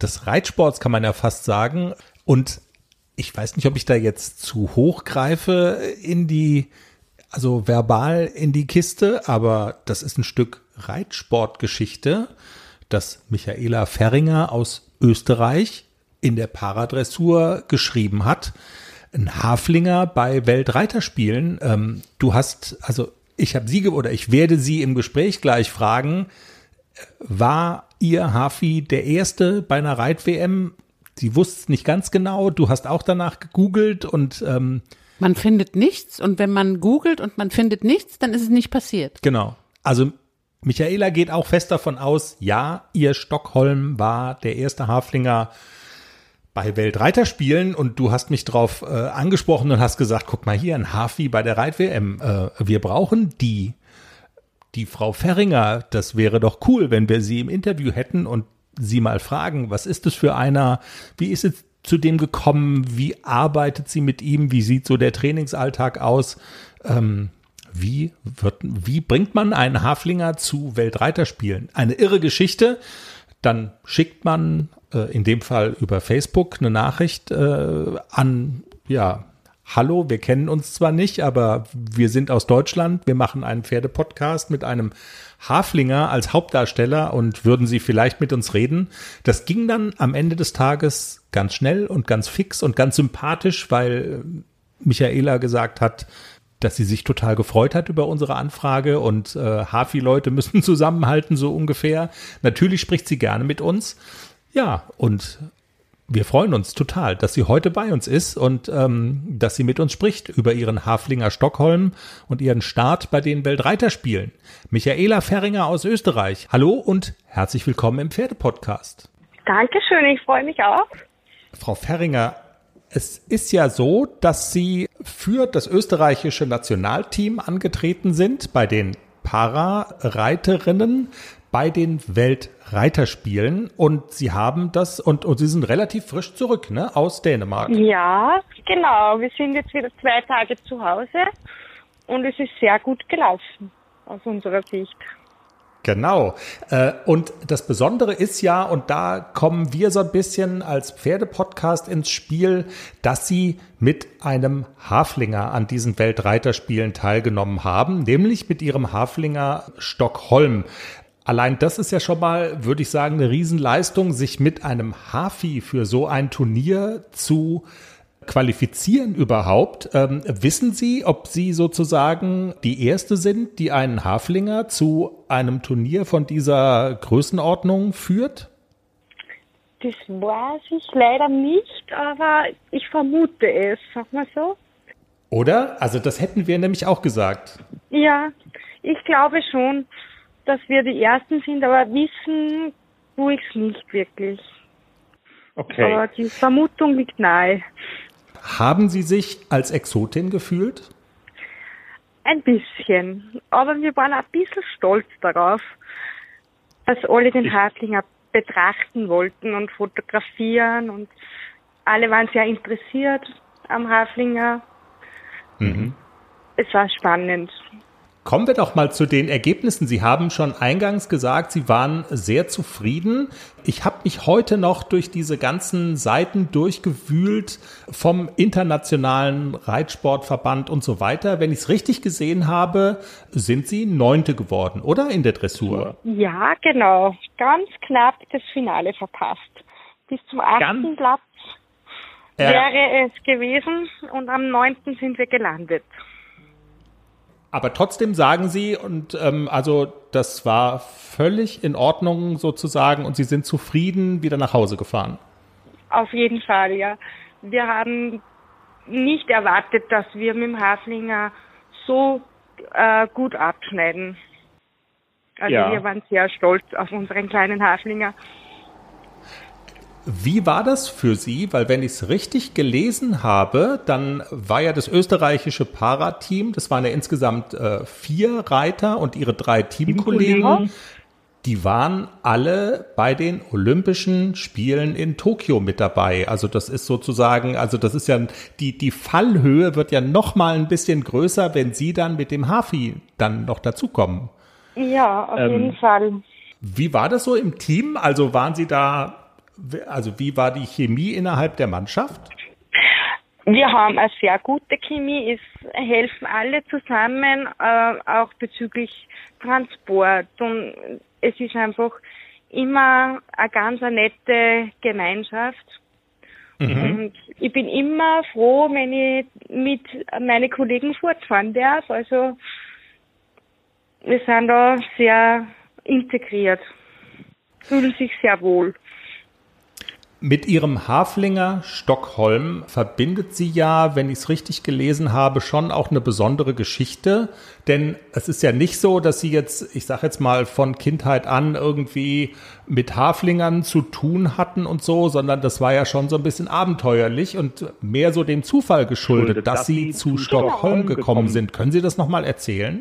des Reitsports, kann man ja fast sagen. Und ich weiß nicht, ob ich da jetzt zu hoch greife in die, also verbal in die Kiste, aber das ist ein Stück Reitsportgeschichte, das Michaela Ferringer aus Österreich in der Paradressur geschrieben hat. Ein Haflinger bei Weltreiterspielen. Ähm, du hast, also ich habe sie oder ich werde sie im Gespräch gleich fragen, war ihr Hafi der erste bei einer Reit-WM, sie wusste es nicht ganz genau. Du hast auch danach gegoogelt und ähm, Man findet nichts und wenn man googelt und man findet nichts, dann ist es nicht passiert. Genau. Also Michaela geht auch fest davon aus, ja, ihr Stockholm war der erste Haflinger bei Weltreiterspielen und du hast mich drauf äh, angesprochen und hast gesagt, guck mal hier, ein Hafi bei der Reit-WM. Äh, wir brauchen die. Die Frau Ferringer, das wäre doch cool, wenn wir sie im Interview hätten und sie mal fragen, was ist das für einer? Wie ist es zu dem gekommen? Wie arbeitet sie mit ihm? Wie sieht so der Trainingsalltag aus? Ähm, wie wird, wie bringt man einen Haflinger zu Weltreiterspielen? Eine irre Geschichte. Dann schickt man äh, in dem Fall über Facebook eine Nachricht äh, an, ja, hallo, wir kennen uns zwar nicht, aber wir sind aus Deutschland, wir machen einen Pferdepodcast mit einem Haflinger als Hauptdarsteller und würden Sie vielleicht mit uns reden? Das ging dann am Ende des Tages ganz schnell und ganz fix und ganz sympathisch, weil Michaela gesagt hat, dass sie sich total gefreut hat über unsere Anfrage und äh, Hafi-Leute müssen zusammenhalten, so ungefähr. Natürlich spricht sie gerne mit uns. Ja, und wir freuen uns total, dass sie heute bei uns ist und ähm, dass sie mit uns spricht über ihren Haflinger Stockholm und ihren Start bei den Weltreiterspielen. Michaela Ferringer aus Österreich. Hallo und herzlich willkommen im Pferdepodcast. Dankeschön, ich freue mich auch. Frau Ferringer, es ist ja so, dass Sie für das österreichische Nationalteam angetreten sind bei den Para-Reiterinnen bei den Weltreiterspielen und Sie haben das und, und Sie sind relativ frisch zurück, ne, aus Dänemark. Ja, genau. Wir sind jetzt wieder zwei Tage zu Hause und es ist sehr gut gelaufen aus unserer Sicht. Genau. Äh, Und das Besondere ist ja, und da kommen wir so ein bisschen als Pferdepodcast ins Spiel, dass Sie mit einem Haflinger an diesen Weltreiterspielen teilgenommen haben, nämlich mit Ihrem Haflinger Stockholm. Allein das ist ja schon mal, würde ich sagen, eine Riesenleistung, sich mit einem Hafi für so ein Turnier zu qualifizieren überhaupt. Ähm, wissen Sie, ob Sie sozusagen die Erste sind, die einen Haflinger zu einem Turnier von dieser Größenordnung führt? Das weiß ich leider nicht, aber ich vermute es, sag mal so. Oder? Also das hätten wir nämlich auch gesagt. Ja, ich glaube schon, dass wir die Ersten sind, aber wissen tue ich es nicht wirklich. Okay. Aber die Vermutung liegt nahe. Haben Sie sich als Exotin gefühlt? Ein bisschen. Aber wir waren ein bisschen stolz darauf, dass alle den Haflinger betrachten wollten und fotografieren und alle waren sehr interessiert am Haflinger. Es war spannend. Kommen wir doch mal zu den Ergebnissen. Sie haben schon eingangs gesagt, Sie waren sehr zufrieden. Ich habe mich heute noch durch diese ganzen Seiten durchgewühlt vom Internationalen Reitsportverband und so weiter. Wenn ich es richtig gesehen habe, sind Sie Neunte geworden, oder in der Dressur? Ja, genau. Ganz knapp das Finale verpasst. Bis zum achten Platz wäre es gewesen und am neunten sind wir gelandet. Aber trotzdem sagen Sie, und ähm, also das war völlig in Ordnung sozusagen und Sie sind zufrieden wieder nach Hause gefahren. Auf jeden Fall, ja. Wir haben nicht erwartet, dass wir mit dem Haflinger so äh, gut abschneiden. Also Ja. wir waren sehr stolz auf unseren kleinen Haflinger. Wie war das für Sie? Weil wenn ich es richtig gelesen habe, dann war ja das österreichische Parateam, das waren ja insgesamt äh, vier Reiter und ihre drei Teamkollegen, die waren alle bei den Olympischen Spielen in Tokio mit dabei. Also das ist sozusagen, also das ist ja die die Fallhöhe wird ja noch mal ein bisschen größer, wenn Sie dann mit dem Hafi dann noch dazukommen. Ja, auf jeden Fall. Wie war das so im Team? Also waren Sie da, also wie war die Chemie innerhalb der Mannschaft? Wir haben eine sehr gute Chemie, es helfen alle zusammen, äh, auch bezüglich Transport. Und es ist einfach immer eine ganz eine nette Gemeinschaft. Und ich bin immer froh, wenn ich mit meinen Kollegen fortfahren darf. Also wir sind da sehr integriert, fühlen sich sehr wohl. Mit ihrem Haflinger Stockholm verbindet sie ja, wenn ich es richtig gelesen habe, schon auch eine besondere Geschichte. Denn es ist ja nicht so, dass sie jetzt, ich sage jetzt mal, von Kindheit an irgendwie mit Haflingern zu tun hatten und so, sondern das war ja schon so ein bisschen abenteuerlich und mehr so dem Zufall geschuldet, dass, dass sie zu Stockholm gekommen sind. Können Sie das nochmal erzählen?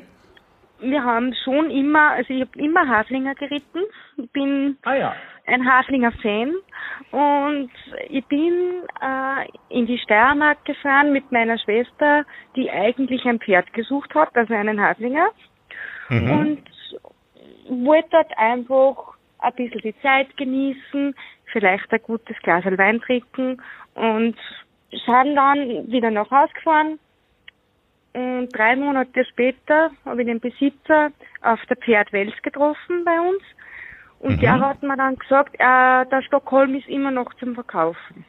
Wir haben schon immer, also ich habe immer Haflinger geritten, bin ah ja. Ein Haflinger-Fan und ich bin äh, in die Steiermark gefahren mit meiner Schwester, die eigentlich ein Pferd gesucht hat, also einen Haflinger. Mhm. Und wollte dort einfach ein bisschen die Zeit genießen, vielleicht ein gutes Glas Wein trinken und sind dann wieder nach Hause gefahren. Und drei Monate später habe ich den Besitzer auf der Pferdwels getroffen bei uns. Und mhm. der hat mir dann gesagt, äh, der Stockholm ist immer noch zum Verkaufen.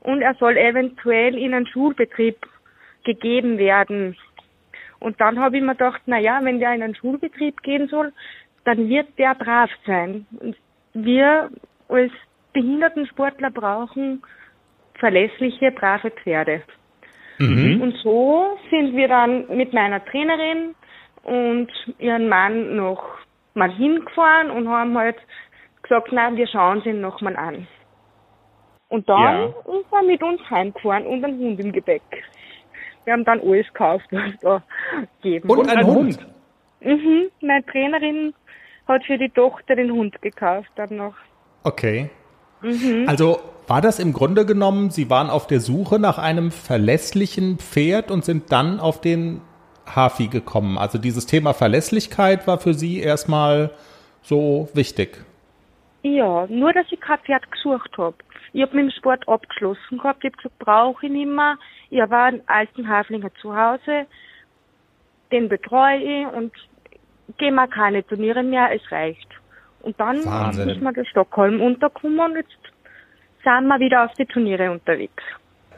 Und er soll eventuell in einen Schulbetrieb gegeben werden. Und dann habe ich mir gedacht, na ja, wenn der in einen Schulbetrieb gehen soll, dann wird der brav sein. Und wir als Behindertensportler brauchen verlässliche, brave Pferde. Mhm. Und so sind wir dann mit meiner Trainerin und ihren Mann noch mal hingefahren und haben halt gesagt, nein, wir schauen sie nochmal an. Und dann ja. ist er mit uns heimgefahren und ein Hund im Gepäck. Wir haben dann alles gekauft, was da gegeben Und ein Hund? Mhm. Meine Trainerin hat für die Tochter den Hund gekauft dann noch. Okay. Mhm. Also war das im Grunde genommen, Sie waren auf der Suche nach einem verlässlichen Pferd und sind dann auf den Hafi gekommen? Also dieses Thema Verlässlichkeit war für Sie erstmal so wichtig? Ja, nur dass ich kein Pferd gesucht habe. Ich habe mit dem Sport abgeschlossen gehabt. Ich habe gesagt, brauche ich nicht mehr. Ich habe einen alten Haflinger zu Hause. Den betreue ich und gehe mal keine Turniere mehr. Es reicht. Und dann Wahnsinn. ist mir der Stockholm untergekommen und jetzt sind wir wieder auf die Turniere unterwegs.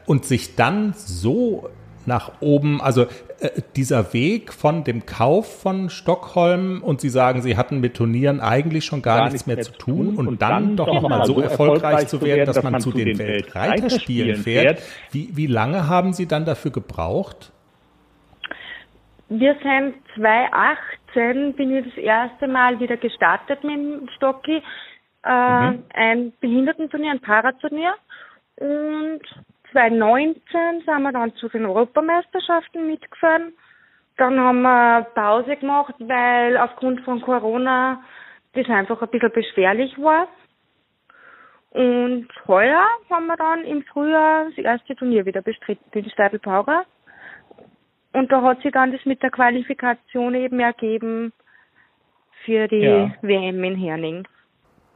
Und sich dann so nach oben, also äh, dieser Weg von dem Kauf von Stockholm und Sie sagen, Sie hatten mit Turnieren eigentlich schon gar, gar nichts mehr, mehr zu tun und, und dann, dann, doch nochmal so erfolgreich zu werden, dass man zu den Weltreiterspielen fährt. Wie, wie lange haben Sie dann dafür gebraucht? Wir sind 2018 bin ich das erste Mal wieder gestartet mit dem Stocki. Äh, mhm. Ein Behindertenturnier, ein Paraturnier. Und 2019 sind wir dann zu den Europameisterschaften mitgefahren. Dann haben wir Pause gemacht, weil aufgrund von Corona das einfach ein bisschen beschwerlich war. Und heuer haben wir dann im Frühjahr das erste Turnier wieder bestritten, die Stadel Paurer. Und da hat sich dann das mit der Qualifikation eben ergeben für die ja. WM in Herning.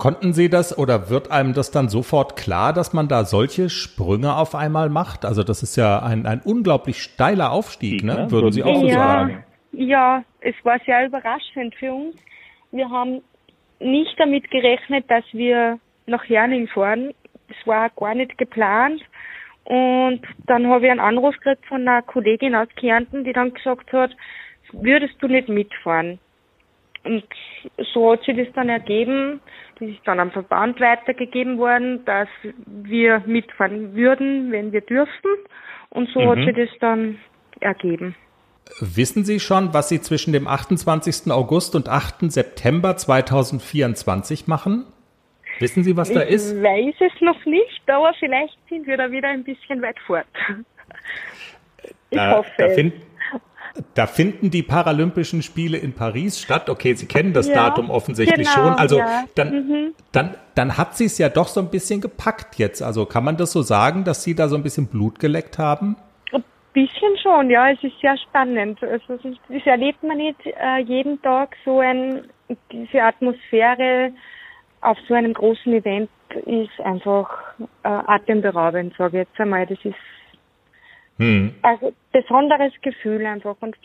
Konnten Sie das oder wird einem das dann sofort klar, dass man da solche Sprünge auf einmal macht? Also das ist ja ein, ein unglaublich steiler Aufstieg, ne? würden Sie auch so ja, sagen? Ja, es war sehr überraschend für uns. Wir haben nicht damit gerechnet, dass wir nach Herning fahren. Es war gar nicht geplant. Und dann habe ich einen Anruf gekriegt von einer Kollegin aus Kärnten, die dann gesagt hat, würdest du nicht mitfahren? Und so hat sich das dann ergeben, das ist dann am Verband weitergegeben worden, dass wir mitfahren würden, wenn wir dürften. Und so mhm. hat sich das dann ergeben. Wissen Sie schon, was Sie zwischen dem 28. August und 8. September 2024 machen? Wissen Sie, was ich da ist? Ich weiß es noch nicht, aber vielleicht sind wir da wieder ein bisschen weit fort. Ich da, hoffe. Da, find, da finden die Paralympischen Spiele in Paris statt. Okay, Sie kennen das ja, Datum offensichtlich genau, schon. Also ja. dann, mhm. dann, dann hat sie es ja doch so ein bisschen gepackt jetzt. Also kann man das so sagen, dass Sie da so ein bisschen Blut geleckt haben? Ein bisschen schon, ja. Es ist sehr spannend. Also das erlebt man nicht äh, jeden Tag so ein, diese Atmosphäre auf so einem großen Event ist einfach äh, atemberaubend, sage ich jetzt einmal. Das ist hm. Also besonderes Gefühl einfach. Und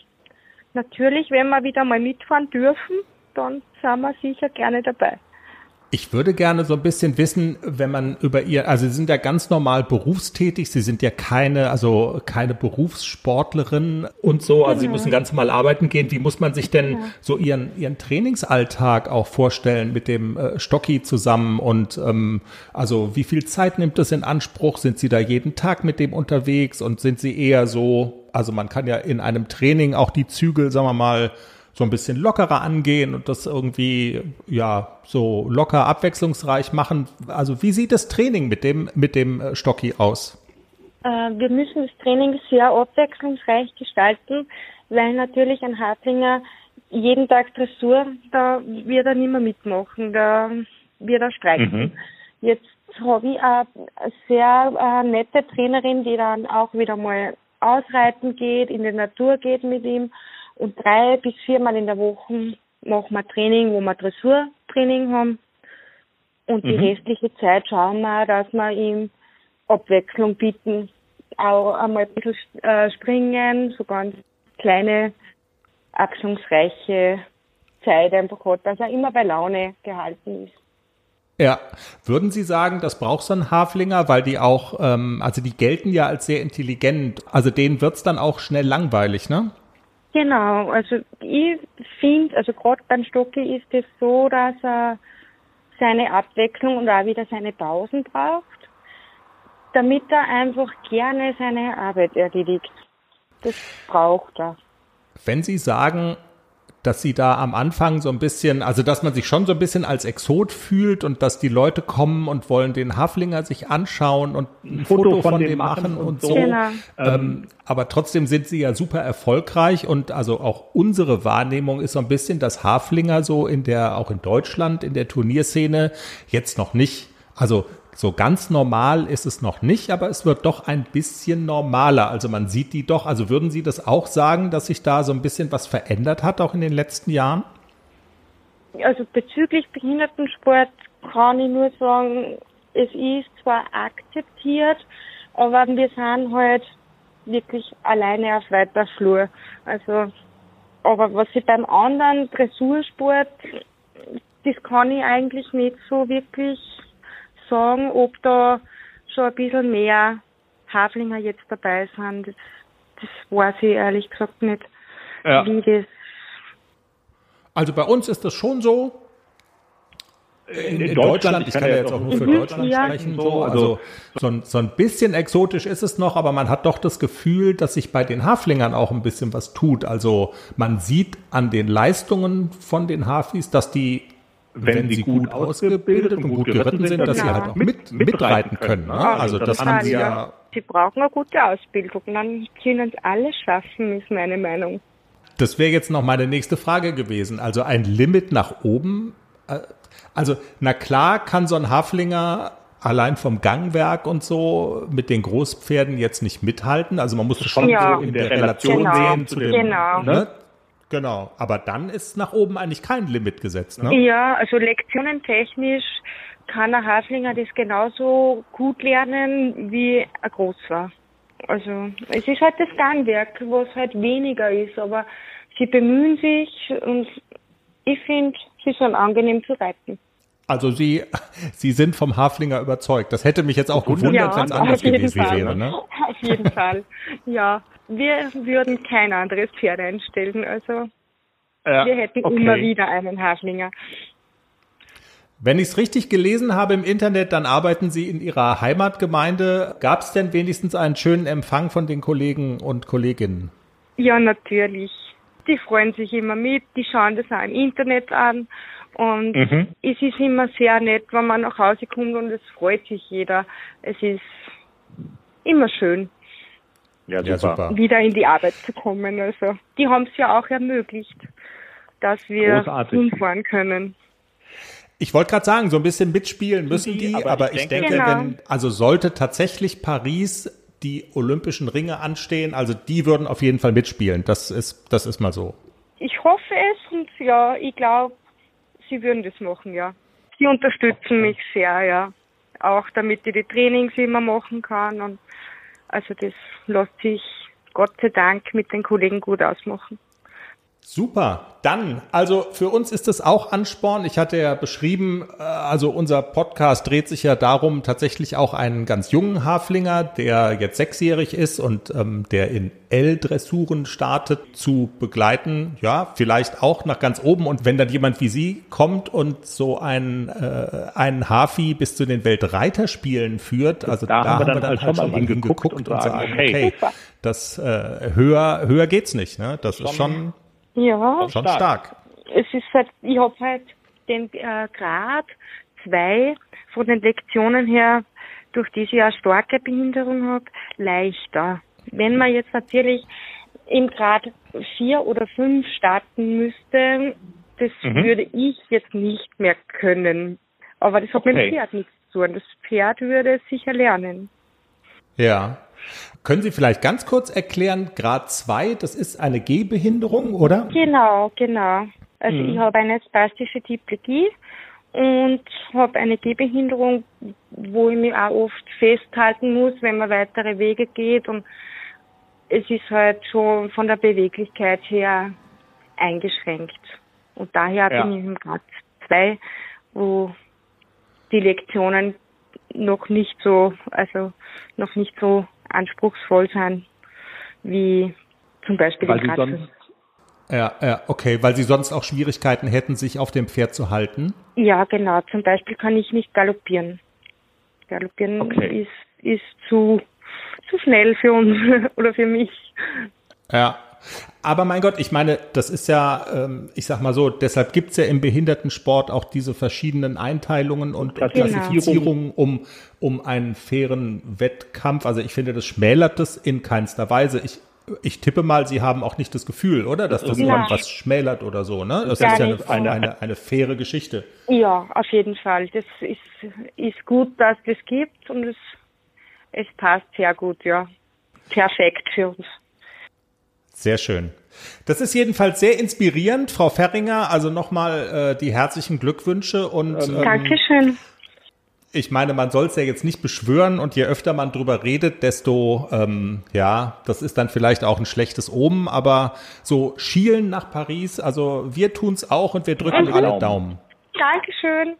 natürlich, wenn wir wieder mal mitfahren dürfen, dann sind wir sicher gerne dabei. Ich würde gerne so ein bisschen wissen, wenn man über ihr, also Sie sind ja ganz normal berufstätig, Sie sind ja keine, also keine Berufssportlerin und so, also Sie müssen ganz normal arbeiten gehen. Wie muss man sich denn so Ihren, Ihren Trainingsalltag auch vorstellen mit dem äh, Stocki zusammen und ähm, also wie viel Zeit nimmt das in Anspruch? Sind Sie da jeden Tag mit dem unterwegs und sind Sie eher so, also man kann ja in einem Training auch die Zügel, sagen wir mal, so ein bisschen lockerer angehen und das irgendwie ja so locker abwechslungsreich machen. Also wie sieht das Training mit dem mit dem äh, Stocki aus? Äh, wir müssen das Training sehr abwechslungsreich gestalten, weil natürlich ein Hartlinger jeden Tag Dressur, da wird er nicht mehr mitmachen, da wird er streiken. Mhm. Jetzt habe ich eine sehr äh, nette Trainerin, die dann auch wieder mal ausreiten geht, in die Natur geht mit ihm und drei bis viermal in der Woche machen wir Training, wo wir Dressurtraining haben. Und die mhm. restliche Zeit schauen wir, dass wir ihm Abwechslung bieten. Auch einmal ein bisschen äh, springen, so ganz kleine, abwechslungsreiche Zeit einfach hat, dass er immer bei Laune gehalten ist. Ja, würden Sie sagen, das braucht so ein Haflinger, weil die auch, ähm, also die gelten ja als sehr intelligent, also denen wird's dann auch schnell langweilig, ne? Genau, also ich finde, also gerade beim Stocki ist es so, dass er seine Abwechslung und auch wieder seine Pausen braucht, damit er einfach gerne seine Arbeit erledigt. Das braucht er. Wenn Sie sagen, dass sie da am Anfang so ein bisschen, also dass man sich schon so ein bisschen als Exot fühlt und dass die Leute kommen und wollen den Haflinger sich anschauen und ein Foto, Foto von, von, dem machen und, und so. Genau. Ähm, aber trotzdem sind sie ja super erfolgreich und also auch unsere Wahrnehmung ist so ein bisschen, dass Haflinger so in der, auch in Deutschland, in der Turnierszene jetzt noch nicht, also so ganz normal ist es noch nicht, aber es wird doch ein bisschen normaler. Also man sieht die doch. Also würden Sie das auch sagen, dass sich da so ein bisschen was verändert hat, auch in den letzten Jahren? Also bezüglich Behindertensport kann ich nur sagen, es ist zwar akzeptiert, aber wir sind halt wirklich alleine auf weiter Flur. Also, aber was ich beim anderen Dressursport, das kann ich eigentlich nicht so wirklich sagen, ob da schon ein bisschen mehr Haflinger jetzt dabei sind. Das, das weiß ich ehrlich gesagt nicht, ja. wie das. Also bei uns ist das schon so. In, in, in Deutschland, ich kann, ja jetzt auch nur für mhm, Deutschland ja. sprechen, so, also so ein, so ein bisschen exotisch ist es noch, aber man hat doch das Gefühl, dass sich bei den Haflingern auch ein bisschen was tut. Also man sieht an den Leistungen von den Hafis, dass die wenn, wenn sie gut ausgebildet und gut geritten sind, dass sie halt auch mit, mitreiten können. Ne? Also das haben sie ja. Sie brauchen eine gute Ausbildung, dann können sie alles schaffen, ist meine Meinung. Das wäre jetzt noch meine nächste Frage gewesen. Also ein Limit nach oben. Äh, also na klar kann so ein Haflinger allein vom Gangwerk und so mit den Großpferden jetzt nicht mithalten. Also man muss schon ja. so in der Relation genau. sehen zu dem, genau. ne, Genau, aber dann ist nach oben eigentlich kein Limit gesetzt, ne? Ja, also lektionentechnisch kann ein Haflinger das genauso gut lernen, wie er groß war. Also es ist halt das Gangwerk, was halt weniger ist, aber sie bemühen sich und ich finde, sie sind angenehm zu reiten. Also Sie, Sie sind vom Haflinger überzeugt. Das hätte mich jetzt auch gewundert, ja, wenn es anders gewesen Fall. wäre. Ne? Auf jeden Fall, ja wir würden kein anderes Pferd einstellen. Also ja, wir hätten okay. immer wieder einen Haflinger. Wenn ich es richtig gelesen habe im Internet, dann arbeiten Sie in Ihrer Heimatgemeinde. Gab es denn wenigstens einen schönen Empfang von den Kollegen und Kolleginnen? Ja, natürlich. Die freuen sich immer mit, die schauen das auch im Internet an. Und mhm. es ist immer sehr nett, wenn man nach Hause kommt und es freut sich jeder. Es ist immer schön ja, super. Ja, super. wieder in die Arbeit zu kommen. Also die haben es ja auch ermöglicht, dass wir Großartig. hinfahren können. Ich wollte gerade sagen, so ein bisschen mitspielen müssen die, aber, aber ich denke, genau. wenn, also sollte tatsächlich Paris die Olympischen Ringe anstehen, also die würden auf jeden Fall mitspielen. Das ist, das ist mal so. Ich hoffe es und ja, ich glaube, sie würden das machen, ja. Sie unterstützen mich sehr, ja. Auch damit ich die Trainings immer machen kann und also das lässt sich Gott sei Dank mit den Kollegen gut ausmachen. Super. Dann, also für uns ist das auch Ansporn. Ich hatte ja beschrieben, äh, also unser Podcast dreht sich ja darum, tatsächlich auch einen ganz jungen Haflinger, der jetzt sechsjährig ist und ähm, der in L-Dressuren startet, zu begleiten. Ja, vielleicht auch nach ganz oben. Und wenn dann jemand wie Sie kommt und so einen, äh, einen Hafi bis zu den Weltreiterspielen führt, also da, da haben wir dann, dann halt schon mal hingeguckt und, und sagen, okay, okay das äh, höher, höher geht's nicht. Ne? Das ist schon ja. Schon stark. Es ist halt, ich habe halt den äh, Grad zwei von den Lektionen her, durch die ich ja starke Behinderung habe, leichter. Wenn man jetzt natürlich im Grad vier oder fünf starten müsste, das mhm. würde ich jetzt nicht mehr können. Aber das hat okay. mit dem Pferd nichts zu tun. Das Pferd würde es sicher lernen. Ja. Können Sie vielleicht ganz kurz erklären, Grad 2, das ist eine Gehbehinderung, oder? Genau, genau. Also mhm. ich habe eine spastische Diplegie und habe eine Gehbehinderung, wo ich mich auch oft festhalten muss, wenn man weitere Wege geht und es ist halt schon von der Beweglichkeit her eingeschränkt. Und daher ja. bin ich im Grad 2, wo die Lektionen noch nicht so, also noch nicht so anspruchsvoll sein wie zum Beispiel weil sonst, ja, ja, okay, weil sie sonst auch Schwierigkeiten hätten, sich auf dem Pferd zu halten. Ja, genau. Zum Beispiel kann ich nicht galoppieren. Galoppieren okay. ist, ist zu, zu schnell für uns oder für mich. Ja, aber mein Gott, ich meine, das ist ja, ähm, ich sag mal so, deshalb gibt's ja im Behindertensport auch diese verschiedenen Einteilungen und genau. Klassifizierungen, um, um einen fairen Wettkampf. Also ich finde, das schmälert das in keinster Weise. Ich, ich tippe mal, Sie haben auch nicht das Gefühl, oder? Dass das ja. irgendwas schmälert oder so, ne? Das Gar ist ja eine, eine, eine, eine faire Geschichte. Ja, auf jeden Fall. Das ist, ist gut, dass das gibt und es, es passt sehr gut, ja. Perfekt für uns. Sehr schön. Das ist jedenfalls sehr inspirierend, Frau Ferringer. Also nochmal äh, die herzlichen Glückwünsche und ähm, Dankeschön. Ich meine, man soll es ja jetzt nicht beschwören und je öfter man drüber redet, desto ähm, ja, das ist dann vielleicht auch ein schlechtes Omen, aber so schielen nach Paris, also wir tun es auch und wir drücken mhm. alle Daumen. Dankeschön.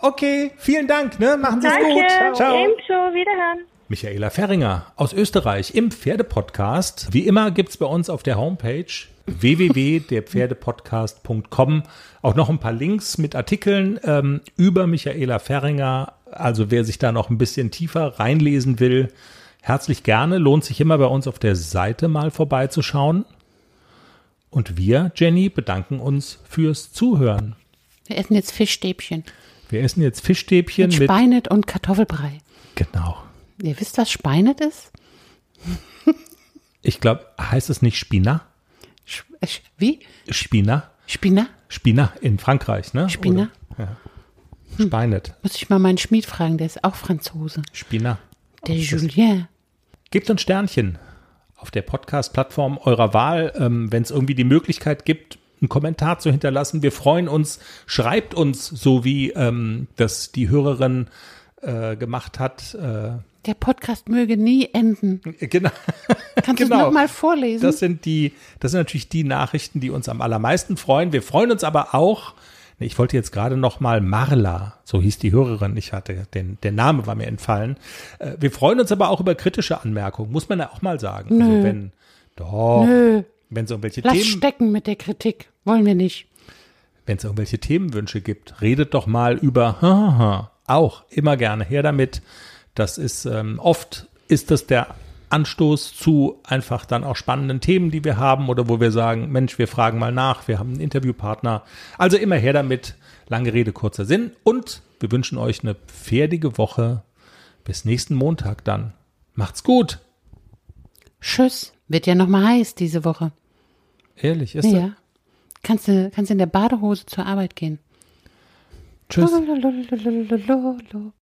Okay, vielen Dank, ne? Machen Sie es gut. Ciao. Ebenso, wiederhören. Michaela Ferringer aus Österreich im Pferdepodcast. Wie immer gibt's bei uns auf der Homepage www.derpferdepodcast.com auch noch ein paar Links mit Artikeln ähm, über Michaela Ferringer. Also wer sich da noch ein bisschen tiefer reinlesen will, herzlich gerne. Lohnt sich immer bei uns auf der Seite mal vorbeizuschauen. Und wir, Jenny, bedanken uns fürs Zuhören. Wir essen jetzt Fischstäbchen. Wir essen jetzt Fischstäbchen mit, mit Speinet und Kartoffelbrei. Genau. Ihr wisst, was Speinet ist? ich glaube, heißt es nicht Spina? Äh, wie? Spina. Spina? Spina in Frankreich, ne? Spina. Oder, ja. Hm. Speinet. Muss ich mal meinen Schmied fragen, der ist auch Franzose. Spina. Der Julien. Gebt uns Sternchen auf der Podcast-Plattform eurer Wahl, ähm, wenn es irgendwie die Möglichkeit gibt, einen Kommentar zu hinterlassen. Wir freuen uns. Schreibt uns, so wie ähm, das die Hörerin äh, gemacht hat. Äh, der Podcast möge nie enden. Genau. Kannst genau. du es nochmal vorlesen? Das sind die, das sind natürlich die Nachrichten, die uns am allermeisten freuen. Wir freuen uns aber auch, ich wollte jetzt gerade noch mal Marla, so hieß die Hörerin, ich hatte den, der Name war mir entfallen. Äh, wir freuen uns aber auch über kritische Anmerkungen, muss man ja auch mal sagen. Nö. Also wenn, doch, Nö. wenn es irgendwelche Lass Themen. stecken mit der Kritik, wollen wir nicht. Wenn es irgendwelche Themenwünsche gibt, redet doch mal über, haha, auch immer gerne her damit. Das ist ähm, oft ist das der Anstoß zu einfach dann auch spannenden Themen, die wir haben oder wo wir sagen, Mensch, wir fragen mal nach, wir haben einen Interviewpartner. Also immer her damit. Lange Rede, kurzer Sinn. Und wir wünschen euch eine pferdige Woche. Bis nächsten Montag dann. Macht's gut. Tschüss. Wird ja noch mal heiß diese Woche. Ehrlich, ist ja. Kannst du, kannst in der Badehose zur Arbeit gehen. Tschüss.